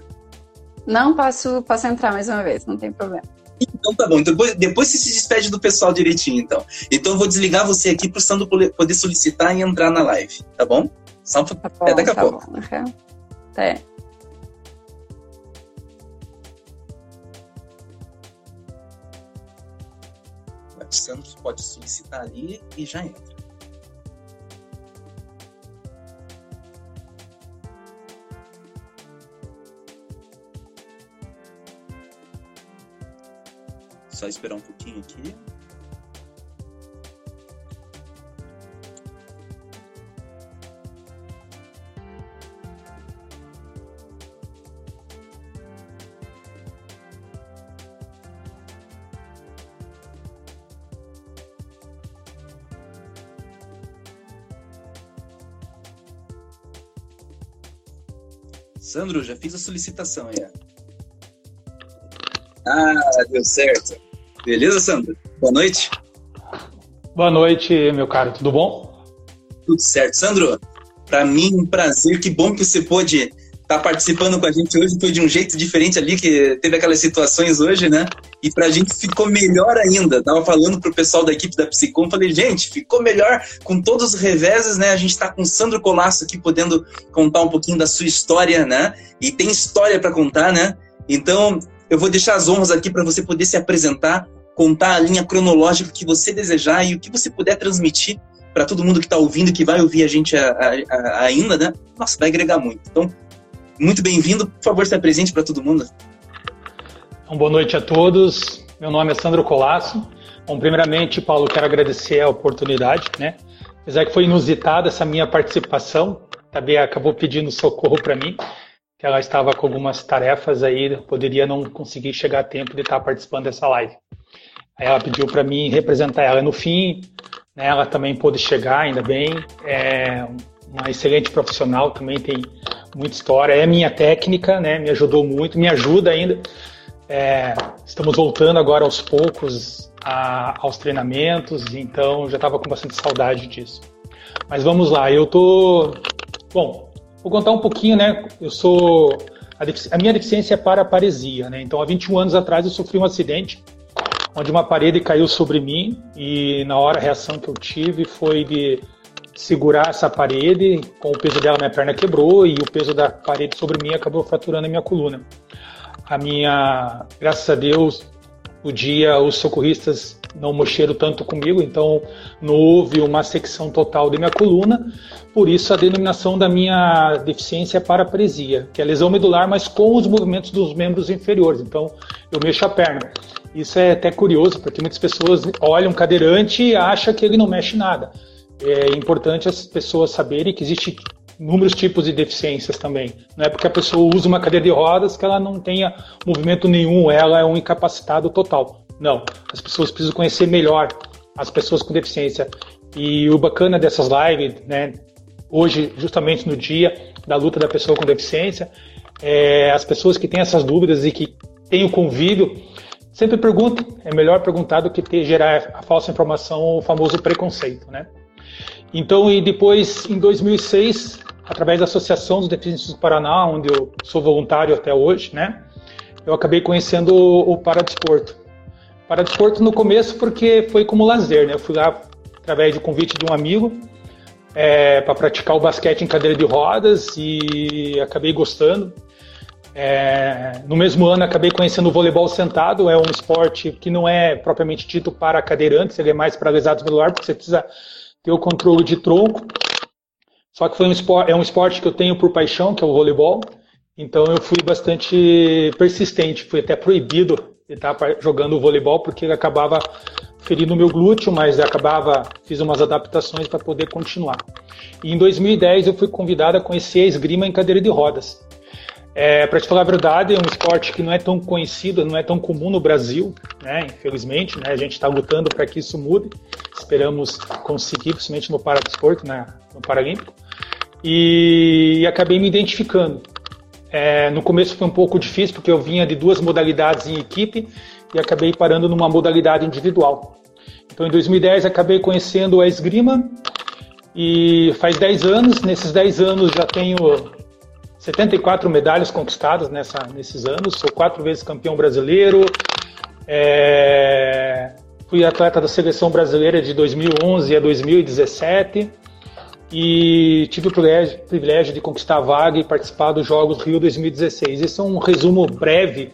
Não, posso, posso entrar mais uma vez, não tem problema. Então tá bom. Então, depois, depois você se despede do pessoal direitinho, então. Então eu vou desligar você aqui para o Sandro poder solicitar e entrar na live, tá bom? Só tá bom, até daqui a tá pouco. Bom. Até. Santos pode solicitar ali e já entra. Só esperar um pouquinho aqui. Sandro, já fiz a solicitação aí. Ah, deu certo. Beleza, Sandro? Boa noite. Boa noite, meu caro. Tudo bom? Tudo certo. Sandro, para mim um prazer. Que bom que você pôde tá participando com a gente hoje foi de um jeito diferente ali, que teve aquelas situações hoje, né? E pra gente ficou melhor ainda. Tava falando pro pessoal da equipe da Psicom, falei, gente, ficou melhor com todos os reveses, né? A gente tá com o Sandro Colasso aqui podendo contar um pouquinho da sua história, né? E tem história para contar, né? Então, eu vou deixar as honras aqui para você poder se apresentar, contar a linha cronológica que você desejar e o que você puder transmitir para todo mundo que está ouvindo, que vai ouvir a gente a, a, a, ainda, né? Nossa, vai agregar muito. Então, muito bem-vindo. Por favor, se presente para todo mundo. Então, boa noite a todos. Meu nome é Sandro Colasso. Bom, primeiramente, Paulo, quero agradecer a oportunidade, né? Apesar que foi inusitada essa minha participação, também acabou pedindo socorro para mim, que ela estava com algumas tarefas aí, poderia não conseguir chegar a tempo de estar participando dessa live. Aí ela pediu para mim representar ela no fim, né? ela também pôde chegar, ainda bem. É uma excelente profissional, também tem muita história. É minha técnica, né? Me ajudou muito, me ajuda ainda. É, estamos voltando agora aos poucos a, aos treinamentos, então já estava com bastante saudade disso. Mas vamos lá, eu tô. Bom, vou contar um pouquinho, né? Eu sou. A, a minha deficiência é paraparesia, né? Então, há 21 anos atrás, eu sofri um acidente onde uma parede caiu sobre mim e na hora a reação que eu tive foi de segurar essa parede, com o peso dela minha perna quebrou e o peso da parede sobre mim acabou fraturando a minha coluna. A minha, graças a Deus, o dia os socorristas não mexeram tanto comigo, então não houve uma secção total de minha coluna, por isso a denominação da minha deficiência é parapresia, que é lesão medular, mas com os movimentos dos membros inferiores, então eu mexo a perna. Isso é até curioso, porque muitas pessoas olham um cadeirante e acham que ele não mexe nada. É importante as pessoas saberem que existe inúmeros tipos de deficiências também. Não é porque a pessoa usa uma cadeira de rodas que ela não tenha movimento nenhum, ela é um incapacitado total. Não, as pessoas precisam conhecer melhor as pessoas com deficiência. E o bacana dessas lives, né, hoje, justamente no dia da luta da pessoa com deficiência, é, as pessoas que têm essas dúvidas e que têm o convívio, sempre perguntem. É melhor perguntar do que ter, gerar a falsa informação ou o famoso preconceito, né? Então, e depois, em 2006, através da Associação dos Deficientes do Paraná, onde eu sou voluntário até hoje, né? Eu acabei conhecendo o, o Paradesporto. Paradesporto no começo porque foi como lazer, né? Eu fui lá através do convite de um amigo é, para praticar o basquete em cadeira de rodas e acabei gostando. É, no mesmo ano acabei conhecendo o voleibol sentado, é um esporte que não é propriamente dito para cadeirantes, ele é mais para lesados ar, porque você precisa ter o controle de tronco. Só que foi um esporte, é um esporte que eu tenho por paixão, que é o voleibol. Então eu fui bastante persistente, fui até proibido de estar jogando voleibol porque ele acabava ferindo o meu glúteo, mas acabava fiz umas adaptações para poder continuar. E em 2010 eu fui convidado a conhecer a esgrima em cadeira de rodas. É, para te falar a verdade, é um esporte que não é tão conhecido, não é tão comum no Brasil, né? Infelizmente, né? A gente está lutando para que isso mude. Esperamos conseguir, principalmente no paradesporto, né? No Paralímpico. E, acabei me identificando. É, no começo foi um pouco difícil porque eu vinha de duas modalidades em equipe e acabei parando numa modalidade individual. Então, em 2010 acabei conhecendo a esgrima e faz 10 anos. Nesses 10 anos já tenho 74 medalhas conquistadas nessa, nesses anos, sou quatro vezes campeão brasileiro, é, fui atleta da seleção brasileira de 2011 a 2017 e tive o privilégio, de conquistar a vaga e participar dos Jogos Rio 2016. Esse é um resumo breve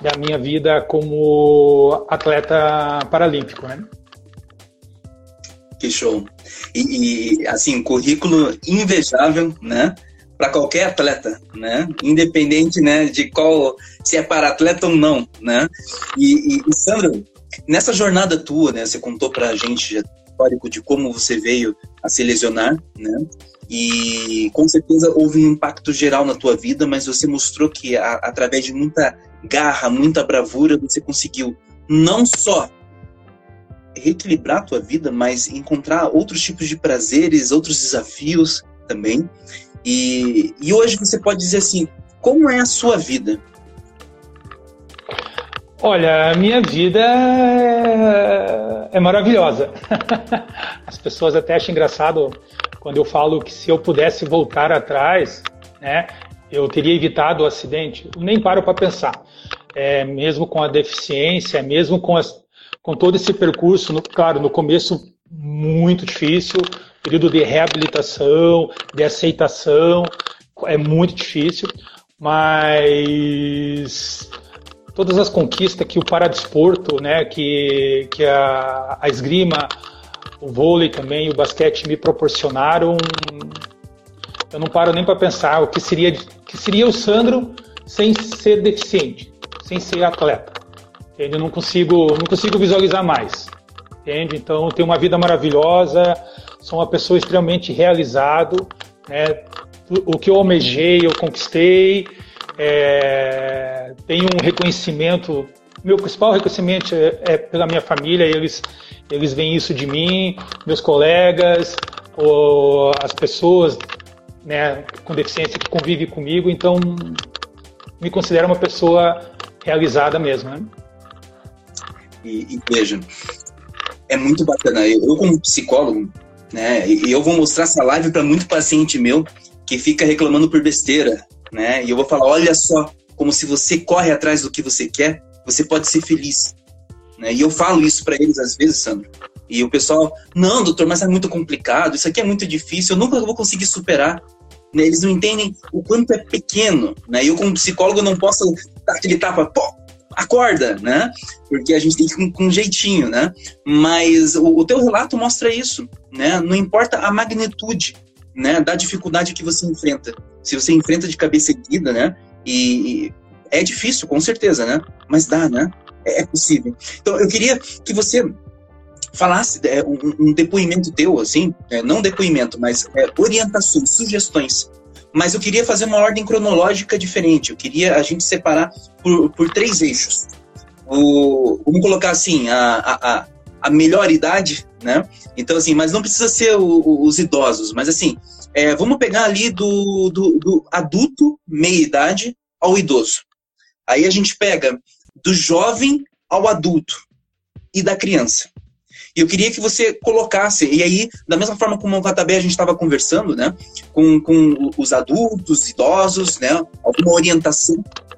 da minha vida como atleta paralímpico, né? Que show! E, e assim, currículo invejável, né? para qualquer atleta, né? Independente, né, de qual se é para atleta ou não, né? E, e, e Sandro, nessa jornada tua, né, você contou para a gente histórico de como você veio a se lesionar, né? E com certeza houve um impacto geral na tua vida, mas você mostrou que a, através de muita garra, muita bravura, você conseguiu não só reequilibrar a tua vida, mas encontrar outros tipos de prazeres, outros desafios também. E, e hoje você pode dizer assim, como é a sua vida? Olha, a minha vida é, é maravilhosa. As pessoas até acham engraçado quando eu falo que se eu pudesse voltar atrás, né, eu teria evitado o acidente. Eu nem paro para pensar. É, mesmo com a deficiência, mesmo com, as, com todo esse percurso, no, claro, no começo muito difícil, período de reabilitação, de aceitação, é muito difícil, mas todas as conquistas que o paradesporto, né, que, que a, a esgrima, o vôlei também, o basquete me proporcionaram, eu não paro nem para pensar o que seria, que seria o Sandro sem ser deficiente, sem ser atleta. Eu não consigo, não consigo visualizar mais. Entende? Então, tem uma vida maravilhosa, sou uma pessoa extremamente realizado, né? o que eu almejei, eu conquistei, é, tenho um reconhecimento, meu principal reconhecimento é, é, pela minha família, eles, eles veem isso de mim, meus colegas, ou as pessoas né, com deficiência que convivem comigo, então me considero uma pessoa realizada mesmo. Né? E, e veja, é muito bacana. Eu, como psicólogo, né? E eu vou mostrar essa live para muito paciente meu que fica reclamando por besteira, né? E eu vou falar, olha só, como se você corre atrás do que você quer, você pode ser feliz. Né? E eu falo isso para eles às vezes, Sandro. E o pessoal, não, doutor, mas é muito complicado, isso aqui é muito difícil, eu nunca vou conseguir superar. Né? Eles não entendem o quanto é pequeno, né? Eu, como psicólogo, não posso dar aquele tapa, pô, acorda, né? Porque a gente tem que ir com, com jeitinho, né? Mas o, o teu relato mostra isso, né? Não importa a magnitude, né? Da dificuldade que você enfrenta. Se você enfrenta de cabeça erguida, né? E, é difícil, com certeza, né? Mas dá, né? é, é possível. Então, eu queria que você falasse é, um, um, depoimento teu, assim, é, não depoimento, mas é, orientações, sugestões. Mas eu queria fazer uma ordem cronológica diferente. Eu queria a gente separar por, por três eixos. O, vamos colocar assim, a, a, a melhor idade, né? Então, assim, mas não precisa ser o, o, os idosos, mas assim, é, vamos pegar ali do, do, do adulto, meia-idade, ao idoso. Aí a gente pega do jovem ao adulto e da criança. E eu queria que você colocasse, e aí, da mesma forma como o Vatabé a gente estava conversando, né, com, com os adultos, idosos, né, alguma orientação,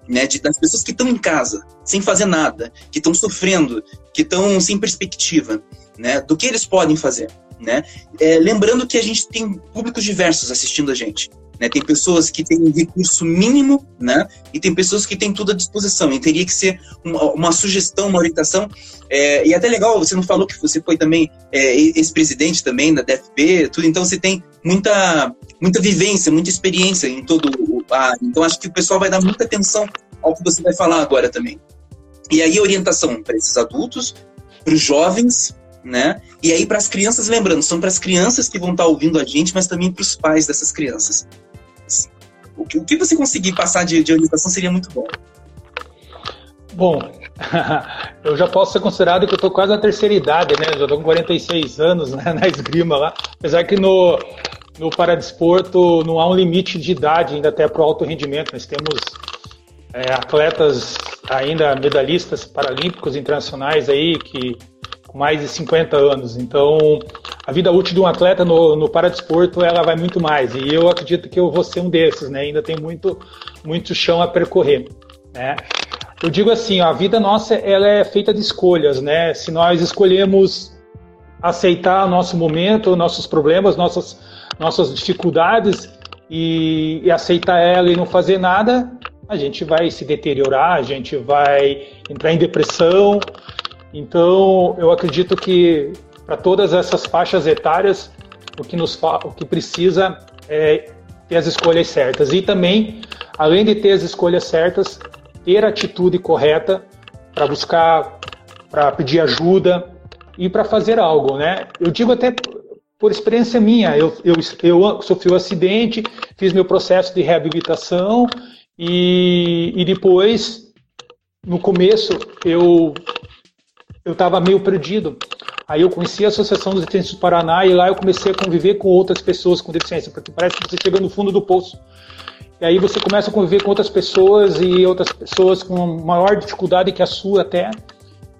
né, de, das pessoas que estão em casa, sem fazer nada, que estão sofrendo, que estão sem perspectiva, né, do que eles podem fazer, né, é, lembrando que a gente tem públicos diversos assistindo a gente, né? Tem pessoas que têm um recurso mínimo, né? E tem pessoas que têm tudo à disposição. E teria que ser uma, uma sugestão, uma orientação. É, e até legal, você não falou que você foi também é, ex-presidente também da DFB, tudo. Então você tem muita, muita vivência, muita experiência em todo o ah, Então acho que o pessoal vai dar muita atenção ao que você vai falar agora também. E aí orientação para esses adultos, para os jovens, né? E aí para as crianças, lembrando, são para as crianças que vão estar tá ouvindo a gente, mas também para os pais dessas crianças. O que, o que você conseguir passar de, de orientação seria muito bom. Bom, eu já posso ser considerado que eu estou quase na terceira idade, né? Já estou com 46 anos né, na esgrima lá. Apesar que no, no paradesporto não há um limite de idade ainda até para o alto rendimento. Nós temos é, atletas ainda medalhistas paralímpicos internacionais aí que com mais de 50 anos. Então, a vida útil de um atleta no, no paradesporto ela vai muito mais. E eu acredito que eu vou ser um desses, né? Ainda tem muito, muito chão a percorrer, né? Eu digo assim, a vida nossa ela é feita de escolhas, né? Se nós escolhemos aceitar nosso momento, nossos problemas, nossas, nossas dificuldades e, e aceitar ela e não fazer nada, a gente vai se deteriorar, a gente vai entrar em depressão, então, eu acredito que para todas essas faixas etárias, o que, nos, o que precisa é ter as escolhas certas. E também, além de ter as escolhas certas, ter a atitude correta para buscar, para pedir ajuda e para fazer algo, né? Eu digo até por experiência minha, eu, eu, eu sofri um acidente, fiz meu processo de reabilitação e, e depois, no começo, eu eu estava meio perdido. Aí eu conheci a Associação dos Deficientes do Paraná e lá eu comecei a conviver com outras pessoas com deficiência, porque parece que você chega no fundo do poço. E aí você começa a conviver com outras pessoas e outras pessoas com maior dificuldade que a sua até,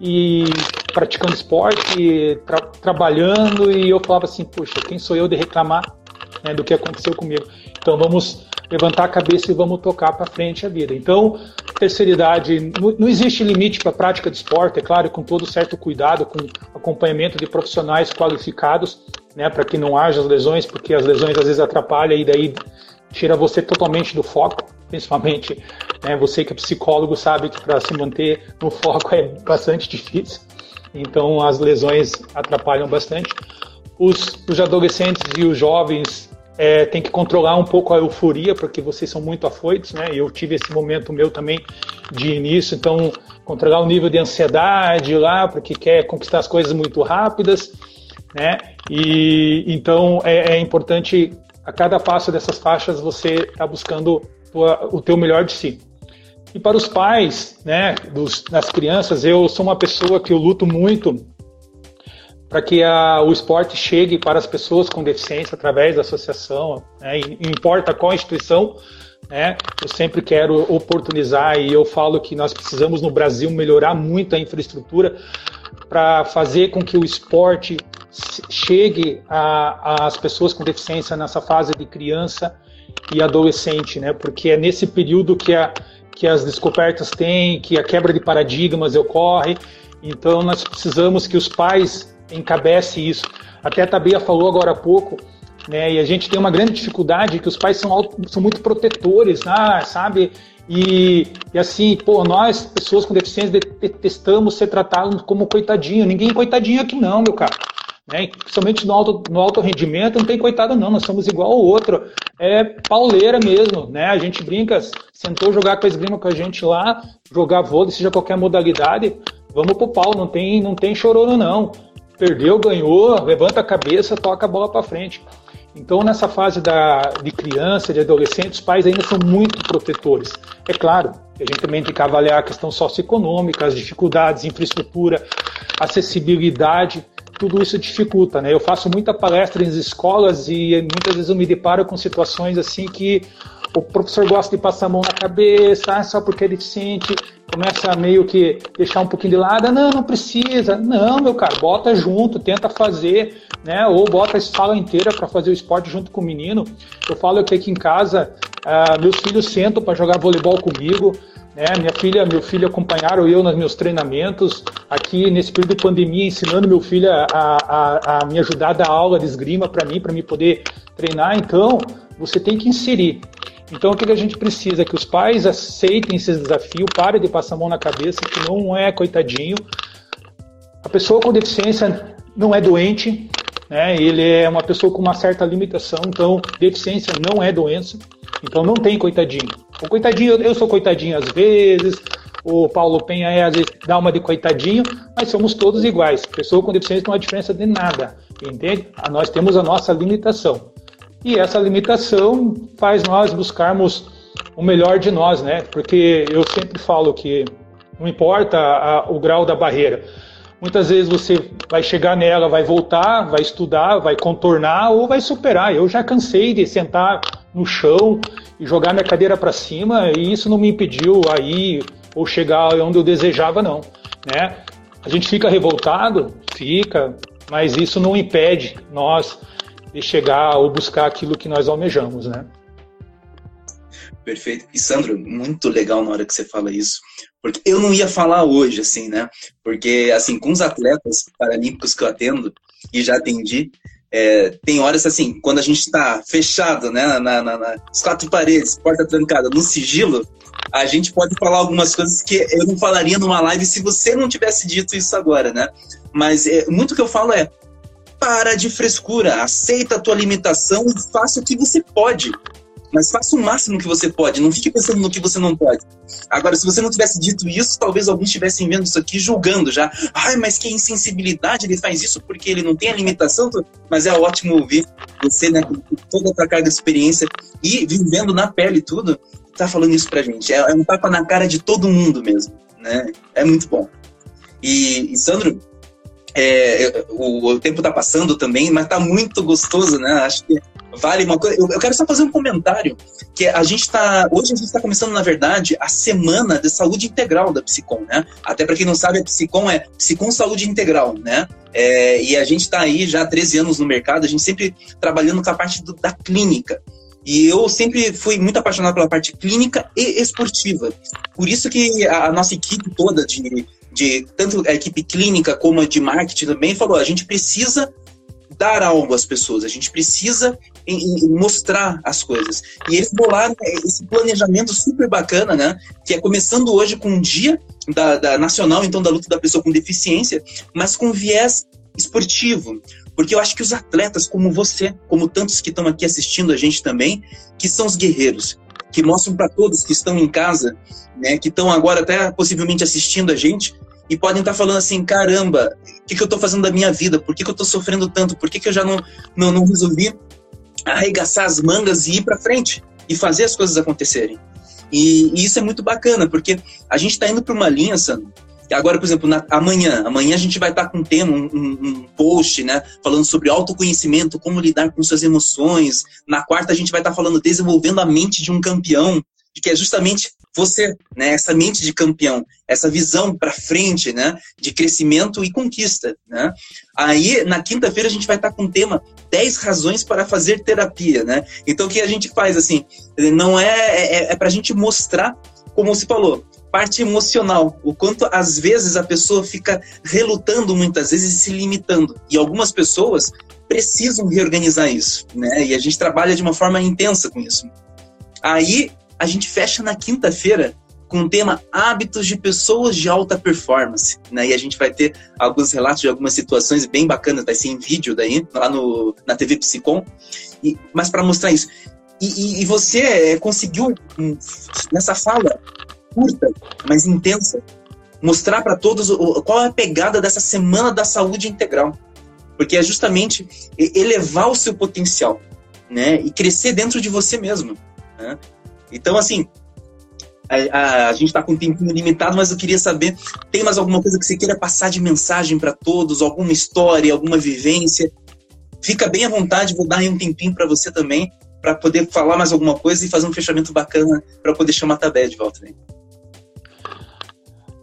e praticando esporte, tra trabalhando, e eu falava assim, poxa, quem sou eu de reclamar né, do que aconteceu comigo? Então vamos levantar a cabeça e vamos tocar para frente a vida. Então, terceira idade, não, existe limite para a prática de esporte, é claro, com todo certo cuidado, com acompanhamento de profissionais qualificados, né, para que não haja lesões, porque as lesões às vezes atrapalham e daí tira você totalmente do foco, principalmente né, você que é psicólogo sabe que para se manter no foco é bastante difícil, então as lesões atrapalham bastante. Os, os adolescentes e os jovens é, tem que controlar um pouco a euforia, porque vocês são muito afoitos, né? Eu tive esse momento meu também de início, então controlar o nível de ansiedade lá, porque quer conquistar as coisas muito rápidas, né? E então é, é importante a cada passo dessas faixas você estar tá buscando tua, o teu melhor de si. E para os pais, né, dos, das crianças, eu sou uma pessoa que eu luto muito para que a, o esporte chegue para as pessoas com deficiência através da associação, né, importa qual instituição, né, eu sempre quero oportunizar e eu falo que nós precisamos no Brasil melhorar muito a infraestrutura para fazer com que o esporte chegue às pessoas com deficiência nessa fase de criança e adolescente, né, porque é nesse período que, a, que as descobertas têm, que a quebra de paradigmas ocorre, então nós precisamos que os pais encabece isso. Até a Tabia falou agora há pouco, né? E a gente tem uma grande dificuldade que os pais são, são muito protetores, né, sabe? E, e, assim, pô, nós, pessoas com deficiência, detestamos ser tratados como coitadinho. Ninguém é coitadinho aqui não, meu cara. Né? Principalmente no alto, no alto rendimento, não tem coitado não, nós somos igual ao outro. É pauleira mesmo, né? A gente brinca, sentou jogar com a esgrima com a gente lá, jogar vôlei, seja qualquer modalidade, vamos pro pau, não tem, não tem chororô não. Perdeu, ganhou, levanta a cabeça, toca a bola para frente. Então, nessa fase da, de criança, de adolescente, os pais ainda são muito protetores. É claro, a gente também tem que avaliar a questão socioeconômica, as dificuldades, infraestrutura, acessibilidade, tudo isso dificulta, né? Eu faço muita palestra em escolas e muitas vezes eu me deparo com situações assim que o professor gosta de passar a mão na cabeça, ah, só porque é deficiente, começa a meio que deixar um pouquinho de lado, não, não precisa, não, meu cara, bota junto, tenta fazer, né, ou bota a sala inteira para fazer o esporte junto com o menino. Eu falo que aqui em casa, ah, meus filhos sentam para jogar voleibol comigo, né, minha filha, meu filho acompanharam eu nos meus treinamentos aqui nesse período de pandemia, ensinando meu filho a, a, a me ajudar a dar aula de esgrima para mim, para me poder treinar. Então, você tem que inserir. Então, o que a gente precisa? Que os pais aceitem esse desafio, parem de passar a mão na cabeça, que não é coitadinho. A pessoa com deficiência não é doente, né? ele é uma pessoa com uma certa limitação, então deficiência não é doença, então não tem coitadinho. O coitadinho, eu sou coitadinho às vezes, o Paulo Penha é, às vezes dá uma de coitadinho, mas somos todos iguais. Pessoa com deficiência não há diferença de nada, entende? Nós temos a nossa limitação. E essa limitação faz nós buscarmos o melhor de nós, né? Porque eu sempre falo que não importa a, o grau da barreira. Muitas vezes você vai chegar nela, vai voltar, vai estudar, vai contornar ou vai superar. Eu já cansei de sentar no chão e jogar minha cadeira para cima e isso não me impediu aí ou chegar onde eu desejava, não. Né? A gente fica revoltado, fica, mas isso não impede nós de chegar ou buscar aquilo que nós almejamos, né? Perfeito. E Sandro, muito legal na hora que você fala isso, porque eu não ia falar hoje, assim, né? Porque, assim, com os atletas paralímpicos que eu atendo e já atendi, é, tem horas assim, quando a gente está fechado, né, na, na, nas quatro paredes, porta trancada, no sigilo, a gente pode falar algumas coisas que eu não falaria numa live se você não tivesse dito isso agora, né? Mas é, muito que eu falo é para de frescura, aceita a tua limitação e faça o que você pode. Mas faça o máximo que você pode, não fique pensando no que você não pode. Agora, se você não tivesse dito isso, talvez alguns estivessem vendo isso aqui julgando já. Ai, mas que insensibilidade, ele faz isso porque ele não tem a limitação. Mas é ótimo ouvir você, né, com toda a tua carga de experiência e vivendo na pele tudo, tá falando isso pra gente. É, é um tapa na cara de todo mundo mesmo, né? É muito bom. E, e Sandro, é, o, o, tempo está passando também, mas está muito gostoso, né? Acho que vale uma coisa. Eu, eu, quero só fazer um comentário que a gente está hoje a gente está começando na verdade a semana de saúde integral da Psicom, né? Até para quem não sabe a Psicom é Psicom Saúde Integral, né? É, e a gente está aí já há 13 anos no mercado, a gente sempre trabalhando com a parte do, da clínica. E eu sempre fui muito apaixonado pela parte clínica e esportiva. Por isso que a nossa equipe toda de de tanto a equipe clínica como a de marketing também falou: a gente precisa dar algo às pessoas, a gente precisa em, em mostrar as coisas. E eles bolaram esse planejamento super bacana, né? Que é começando hoje com um dia da, da nacional, então da luta da pessoa com deficiência, mas com viés esportivo. Porque eu acho que os atletas como você, como tantos que estão aqui assistindo a gente também, que são os guerreiros, que mostram para todos que estão em casa, né, que estão agora até possivelmente assistindo a gente, e podem estar falando assim, caramba, o que, que eu estou fazendo da minha vida? Por que, que eu estou sofrendo tanto? Por que, que eu já não, não, não resolvi arregaçar as mangas e ir para frente e fazer as coisas acontecerem? E, e, isso é muito bacana, porque a gente está indo para uma linha, Sandro, Agora, por exemplo, na, amanhã, amanhã a gente vai estar com um tema, um, um, post, né, falando sobre autoconhecimento, como lidar com suas emoções. Na quarta a gente vai estar falando desenvolvendo a mente de um campeão, que é justamente você, né? Essa mente de campeão, essa visão para frente, né? De crescimento e conquista, né? Aí, na quinta-feira, a gente vai estar com o tema 10 razões para fazer terapia, né? Então, o que a gente faz, assim, não é... É, é para a gente mostrar, como você falou, parte emocional, o quanto às vezes a pessoa fica relutando muitas vezes e se limitando. E algumas pessoas precisam reorganizar isso, né? E a gente trabalha de uma forma intensa com isso. Aí a gente fecha na quinta-feira com o tema hábitos de pessoas de alta performance, né? E a gente vai ter alguns relatos de algumas situações bem bacanas, vai ser em vídeo daí, lá no, na TV Psicom, e, mas para mostrar isso. E, e, e você é, conseguiu, nessa fala curta, mas intensa, mostrar para todos o, qual é a pegada dessa semana da saúde integral. Porque é justamente elevar o seu potencial, né? E crescer dentro de você mesmo. Né? Então, assim, a, a, a, gente está com um tempinho limitado, mas eu queria saber: tem mais alguma coisa que você queira passar de mensagem para todos? Alguma história, alguma vivência? Fica bem à vontade, vou dar aí um tempinho para você também, para poder falar mais alguma coisa e fazer um fechamento bacana para poder chamar a Tabé de volta. Né?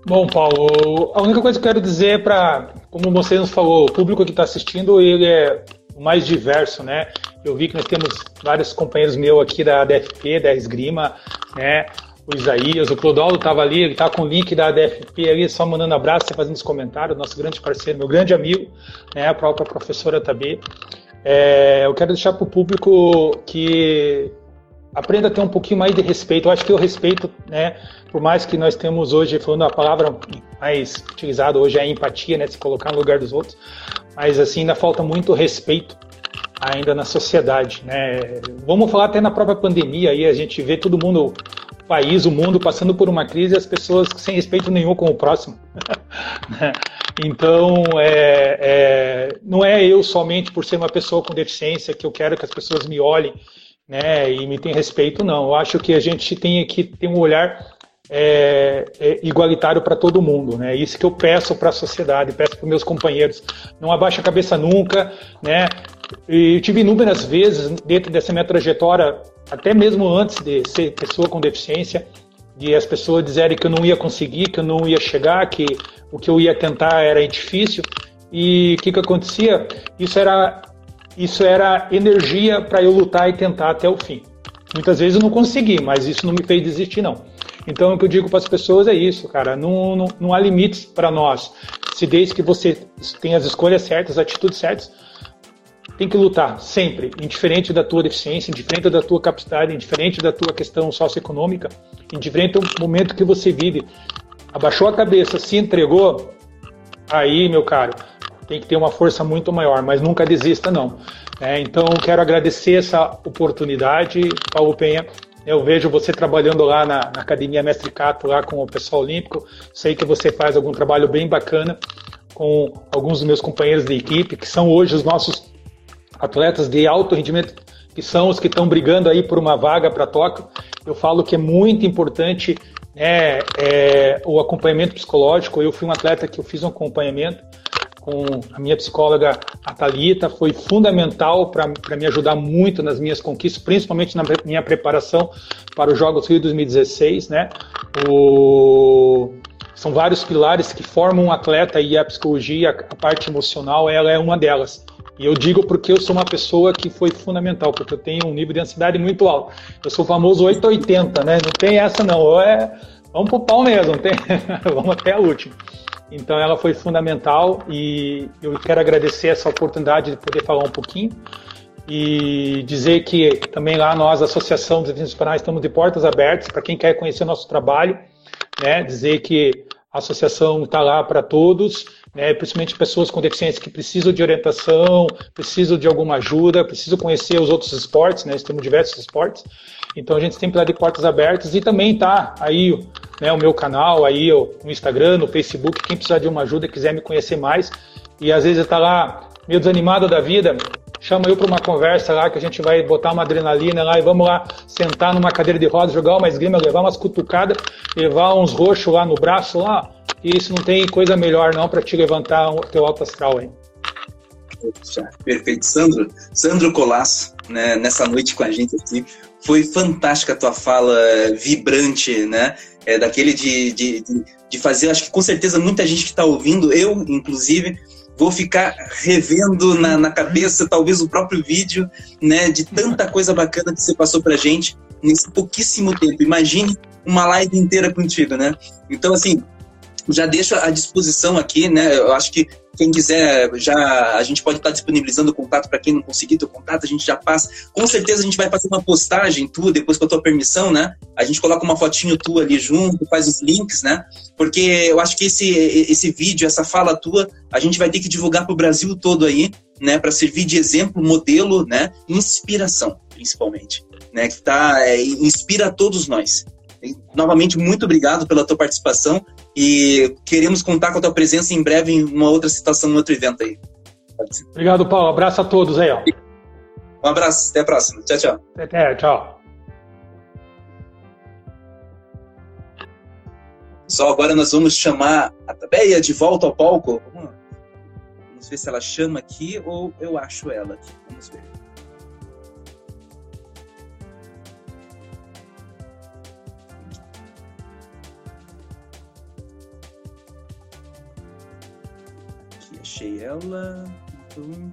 Bom, Paulo, a única coisa que eu quero dizer é para, como você nos falou, o público que está assistindo, ele é mais diverso, né? Eu vi que nós temos vários companheiros meus aqui da DFP, da Esgrima, né? O Isaías, o Clodoaldo estava ali, ele está com o link da DFP ali, só mandando abraço e fazendo os comentários, nosso grande parceiro, meu grande amigo, né? A própria professora Tabê. É, eu quero deixar para o público que aprenda a ter um pouquinho mais de respeito. Eu acho que o respeito, né, por mais que nós temos hoje, falando a palavra mais utilizada hoje é empatia, né, se colocar no lugar dos outros, mas assim ainda falta muito respeito ainda na sociedade, né? Vamos falar até na própria pandemia aí a gente vê todo mundo o país, o mundo passando por uma crise as pessoas sem respeito nenhum com o próximo. Né? então, é, é, não é eu somente por ser uma pessoa com deficiência que eu quero que as pessoas me olhem né, e me tem respeito, não. Eu acho que a gente tem que ter um olhar é, é igualitário para todo mundo, né? Isso que eu peço para a sociedade, peço para meus companheiros. Não abaixe a cabeça nunca, né? E eu tive inúmeras vezes dentro dessa minha trajetória, até mesmo antes de ser pessoa com deficiência, de as pessoas dizerem que eu não ia conseguir, que eu não ia chegar, que o que eu ia tentar era difícil. E o que, que acontecia? Isso era isso era energia para eu lutar e tentar até o fim. Muitas vezes eu não consegui, mas isso não me fez desistir, não. Então, o que eu digo para as pessoas é isso, cara. Não, não, não há limites para nós. Se desde que você tem as escolhas certas, as atitudes certas, tem que lutar sempre, indiferente da tua deficiência, indiferente da tua capacidade, indiferente da tua questão socioeconômica, indiferente do momento que você vive. Abaixou a cabeça, se entregou, aí, meu caro, tem que ter uma força muito maior, mas nunca desista, não. É, então, quero agradecer essa oportunidade, Paulo Penha. Eu vejo você trabalhando lá na, na, Academia Mestre Cato, lá com o pessoal olímpico. Sei que você faz algum trabalho bem bacana com alguns dos meus companheiros de equipe, que são hoje os nossos atletas de alto rendimento, que são os que estão brigando aí por uma vaga para Tóquio. Eu falo que é muito importante né, é, o acompanhamento psicológico. Eu fui um atleta que eu fiz um acompanhamento com a minha psicóloga, a Thalita, foi fundamental para me ajudar muito nas minhas conquistas, principalmente na minha preparação para os Jogos Rio 2016, né? O... São vários pilares que formam um atleta e a psicologia, a parte emocional, ela é uma delas. E eu digo porque eu sou uma pessoa que foi fundamental, porque eu tenho um nível de ansiedade muito alto. Eu sou o famoso 880, né? Não tem essa não. É, vamos pro pau mesmo, tem... vamos até a última. Então ela foi fundamental e eu quero agradecer essa oportunidade de poder falar um pouquinho e dizer que também lá nós, a Associação dos Deficientes Penais, estamos de portas abertas para quem quer conhecer o nosso trabalho, né? Dizer que a associação está lá para todos, né? principalmente pessoas com deficiência que precisam de orientação, precisam de alguma ajuda, precisam conhecer os outros esportes, né? Nós temos diversos esportes. Então a gente sempre está de portas abertas e também tá aí né, o meu canal, aí no Instagram, no Facebook, quem precisar de uma ajuda, quiser me conhecer mais e às vezes está lá meio desanimado da vida, chama eu para uma conversa lá que a gente vai botar uma adrenalina lá e vamos lá sentar numa cadeira de rodas, jogar uma esgrima, levar umas cutucadas, levar uns roxos lá no braço lá. E isso não tem coisa melhor não para te levantar o teu alto astral aí. Perfeito, Sandro. Sandro Colasso, né, nessa noite com a gente aqui. Foi fantástica a tua fala vibrante, né? É, daquele de, de, de fazer, acho que com certeza muita gente que está ouvindo, eu inclusive, vou ficar revendo na, na cabeça talvez o próprio vídeo, né, de tanta coisa bacana que você passou pra gente nesse pouquíssimo tempo. Imagine uma live inteira contigo, né? Então, assim, já deixo à disposição aqui, né? Eu acho que quem quiser, já a gente pode estar disponibilizando o contato para quem não conseguir teu contato, a gente já passa. Com certeza a gente vai fazer uma postagem tua, depois com a tua permissão, né? A gente coloca uma fotinho tua ali junto, faz os links, né? Porque eu acho que esse, esse vídeo, essa fala tua, a gente vai ter que divulgar para o Brasil todo aí, né? Para servir de exemplo, modelo, né? Inspiração, principalmente, né? Que tá, é, inspira todos nós. Novamente, muito obrigado pela tua participação E queremos contar com a tua presença em breve em uma outra situação, em outro evento aí. Obrigado, Paulo. Abraço a todos aí, ó. Um abraço, até a próxima. Tchau, tchau. Até, tchau. Só agora nós vamos chamar a Tabeia de volta ao palco. Vamos ver se ela chama aqui ou eu acho ela aqui. Vamos ver. Achei ela. Então...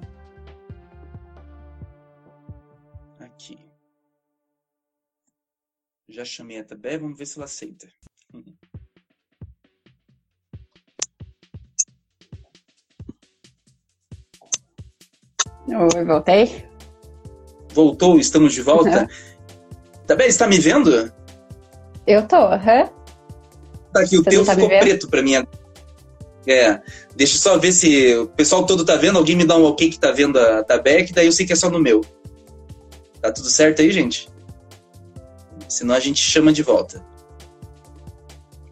Aqui. Já chamei a Tabeia, vamos ver se ela aceita. Oi, voltei. Voltou, estamos de volta. Tá bem, está me vendo? Eu tô, aham. Uhum. Tá aqui, o teu tá ficou preto para mim. É, deixa eu só ver se o pessoal todo tá vendo. Alguém me dá um ok que tá vendo a Tabec, daí eu sei que é só no meu. Tá tudo certo aí, gente? Senão a gente chama de volta.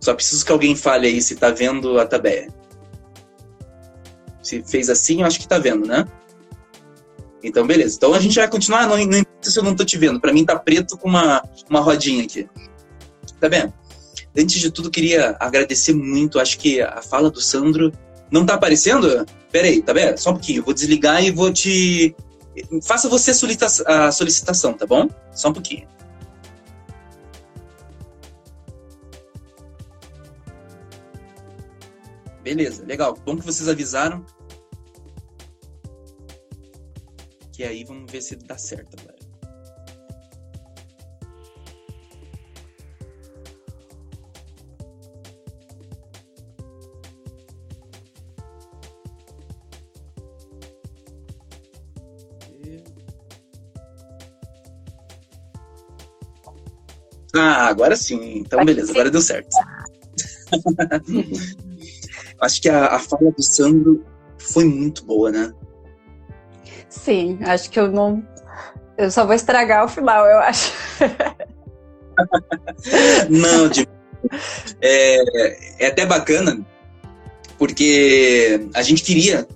Só preciso que alguém fale aí se tá vendo a Tabeia. Se fez assim, eu acho que tá vendo, né? Então, beleza. Então a gente vai continuar, não, não importa se eu não tô te vendo. Para mim tá preto com uma, uma rodinha aqui. Tá bem? Antes de tudo, queria agradecer muito. Acho que a fala do Sandro não tá aparecendo? Pera aí, tá bem? Só um pouquinho. Eu vou desligar e vou te. Faça você a solicitação, tá bom? Só um pouquinho. Beleza, legal. Bom que vocês avisaram. que aí vamos ver se dá certo agora. Ah, agora sim. Então, beleza, agora deu certo. Acho que a, a fala do Sandro foi muito boa, né? Sim, acho que eu não. Eu só vou estragar o final, eu acho. não, de... é, é até bacana, porque a gente queria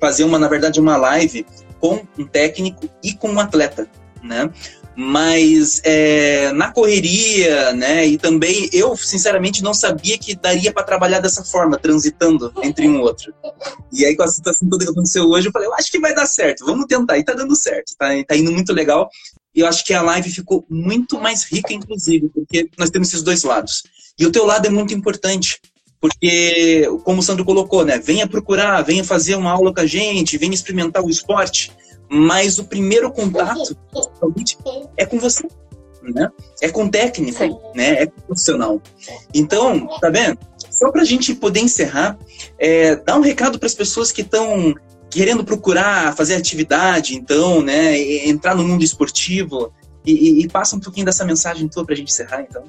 fazer uma, na verdade, uma live com um técnico e com um atleta, né? Mas é, na correria, né? E também eu, sinceramente, não sabia que daria para trabalhar dessa forma, transitando entre um outro. E aí, com a situação toda que aconteceu hoje, eu falei, eu acho que vai dar certo, vamos tentar. E tá dando certo, tá, tá indo muito legal. E eu acho que a live ficou muito mais rica, inclusive, porque nós temos esses dois lados. E o teu lado é muito importante, porque, como o Sandro colocou, né? Venha procurar, venha fazer uma aula com a gente, venha experimentar o esporte mas o primeiro contato é com você, né? É com o técnico, Sim. né? É com profissional. Então, tá vendo? Só para a gente poder encerrar, é, dá um recado para as pessoas que estão querendo procurar fazer atividade, então, né? Entrar no mundo esportivo e, e, e passa um pouquinho dessa mensagem tua para a gente encerrar, então.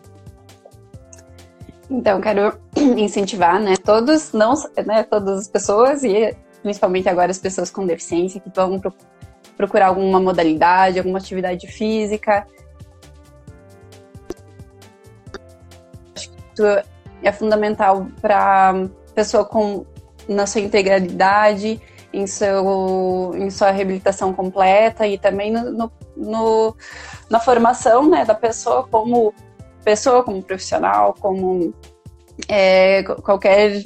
Então, quero incentivar, né, todos, não, né, todas as pessoas e principalmente agora as pessoas com deficiência que vão procurar alguma modalidade, alguma atividade física. Acho que isso é fundamental para pessoa com na sua integralidade, em, seu, em sua reabilitação completa e também no, no, no, na formação né, da pessoa como pessoa, como profissional, como é, qualquer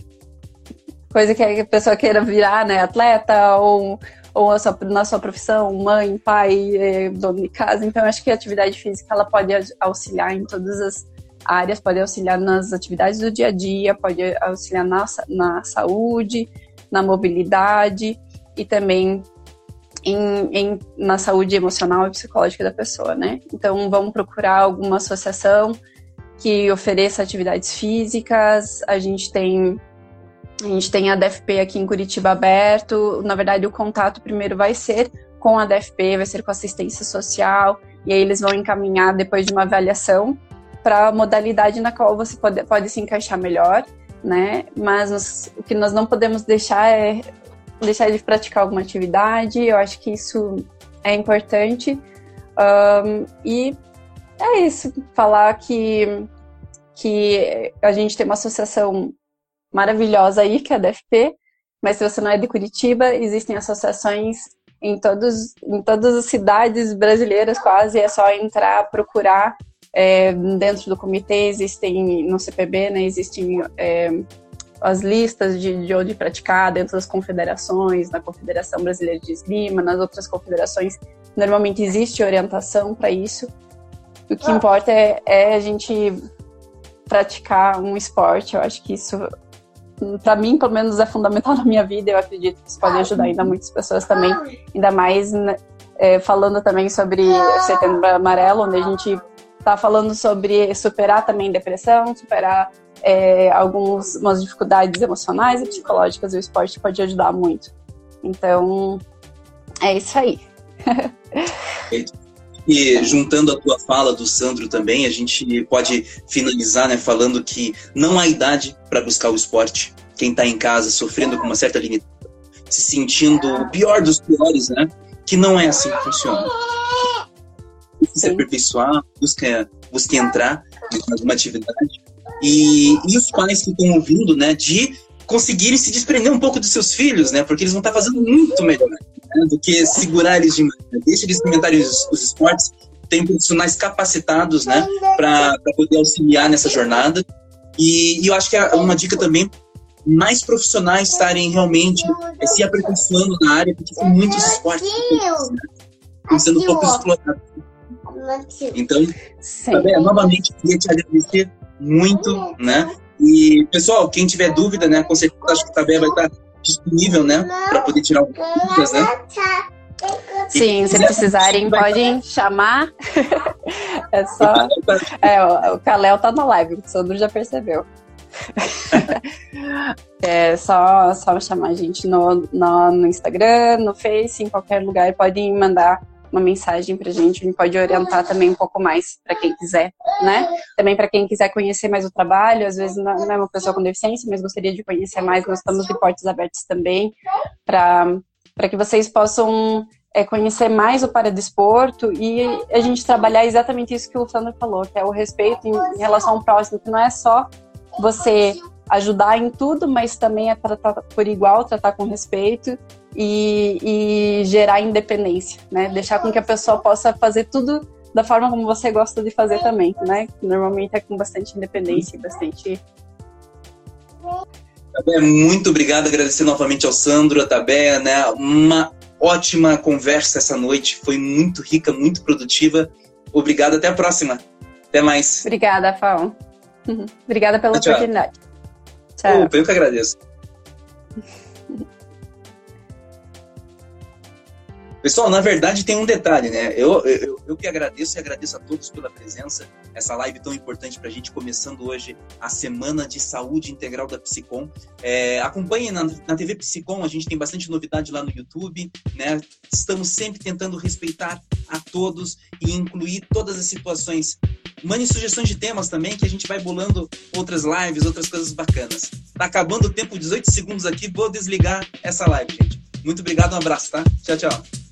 coisa que a pessoa queira virar, né, atleta ou ou sua, na sua profissão, mãe, pai, é, dono de casa. Então, acho que a atividade física ela pode auxiliar em todas as áreas, pode auxiliar nas atividades do dia a dia, pode auxiliar na, na saúde, na mobilidade e também em, em, na saúde emocional e psicológica da pessoa, né? Então, vamos procurar alguma associação que ofereça atividades físicas. A gente tem a gente tem a DFP aqui em Curitiba aberto. Na verdade, o contato primeiro vai ser com a DFP, vai ser com assistência social, e aí eles vão encaminhar depois de uma avaliação para a modalidade na qual você pode, pode se encaixar melhor, né? Mas nós, o que nós não podemos deixar é deixar de praticar alguma atividade. Eu acho que isso é importante. Um, e é isso, falar que, que a gente tem uma associação maravilhosa aí, que é a DFP, mas se você não é de Curitiba, existem associações em, todos, em todas as cidades brasileiras quase, é só entrar, procurar. É, dentro do comitê existem, no CPB, né, existem é, as listas de, de onde praticar dentro das confederações, na Confederação Brasileira de Esgrima, nas outras confederações, normalmente existe orientação para isso. O que importa é, é, a gente praticar um esporte. Eu acho que isso, para mim, pelo menos, é fundamental na minha vida. Eu acredito que isso pode ajudar ainda muitas pessoas também, ainda mais né, é, falando também sobre Setembro Amarelo, onde a gente está falando sobre superar também depressão, superar é, algumas dificuldades emocionais e psicológicas, o esporte pode ajudar muito. Então, é isso aí. E juntando a tua fala do Sandro também, a gente pode finalizar né, falando que não há idade para buscar o esporte. Quem está em casa sofrendo com uma certa limitação, se sentindo o pior dos piores, né? Que não é assim que funciona. Busque se aperfeiçoar, busque, busque entrar em alguma atividade e, e os pais que estão ouvindo, né, de conseguirem se desprender um pouco dos seus filhos, né, porque eles vão estar fazendo muito melhor né, do que segurar eles demais. Né? Deixa eles experimentarem os, os esportes, tem profissionais capacitados, né, para poder auxiliar nessa jornada. E, e, eu acho que é uma dica também mais profissionais estarem realmente é, se aperfeiçoando na área, porque tem muitos esportes que estão sendo um pouco explorados. Então, também, novamente, queria te agradecer muito, né? E, pessoal, quem tiver dúvida, né, com certeza acho que o Tabé vai estar disponível, né, para poder tirar dúvidas, né? Sim, se precisarem, podem chamar. é só. É, o Kalel tá na live, o Sandro já percebeu. é só, só chamar a gente no, no, no Instagram, no Face, em qualquer lugar. Podem mandar uma mensagem para a gente, gente pode orientar também um pouco mais para quem quiser, né? Também para quem quiser conhecer mais o trabalho, às vezes não é uma pessoa com deficiência, mas gostaria de conhecer mais, nós estamos de portas abertas também para que vocês possam é, conhecer mais o paradesporto e a gente trabalhar exatamente isso que o Sandro falou, que é o respeito em, em relação ao próximo, que não é só você ajudar em tudo, mas também é tratar por igual, tratar com respeito e, e gerar independência, né? Deixar com que a pessoa possa fazer tudo da forma como você gosta de fazer também, né? Normalmente é com bastante independência e bastante. Tabé, muito obrigado, agradecer novamente ao Sandro, a Tabé, né? Uma ótima conversa essa noite, foi muito rica, muito produtiva. Obrigado, até a próxima. Até mais. Obrigada, Fão. Obrigada pela tchau. oportunidade. Tchau. Opa, eu que agradeço. Pessoal, na verdade tem um detalhe, né? Eu, eu, eu que agradeço e agradeço a todos pela presença. Essa live tão importante para a gente, começando hoje a Semana de Saúde Integral da Psicom. É, acompanhe na, na TV Psicom, a gente tem bastante novidade lá no YouTube, né? Estamos sempre tentando respeitar a todos e incluir todas as situações. Mande sugestões de temas também, que a gente vai bolando outras lives, outras coisas bacanas. Tá acabando o tempo, 18 segundos aqui, vou desligar essa live, gente. Muito obrigado, um abraço, tá? Tchau, tchau.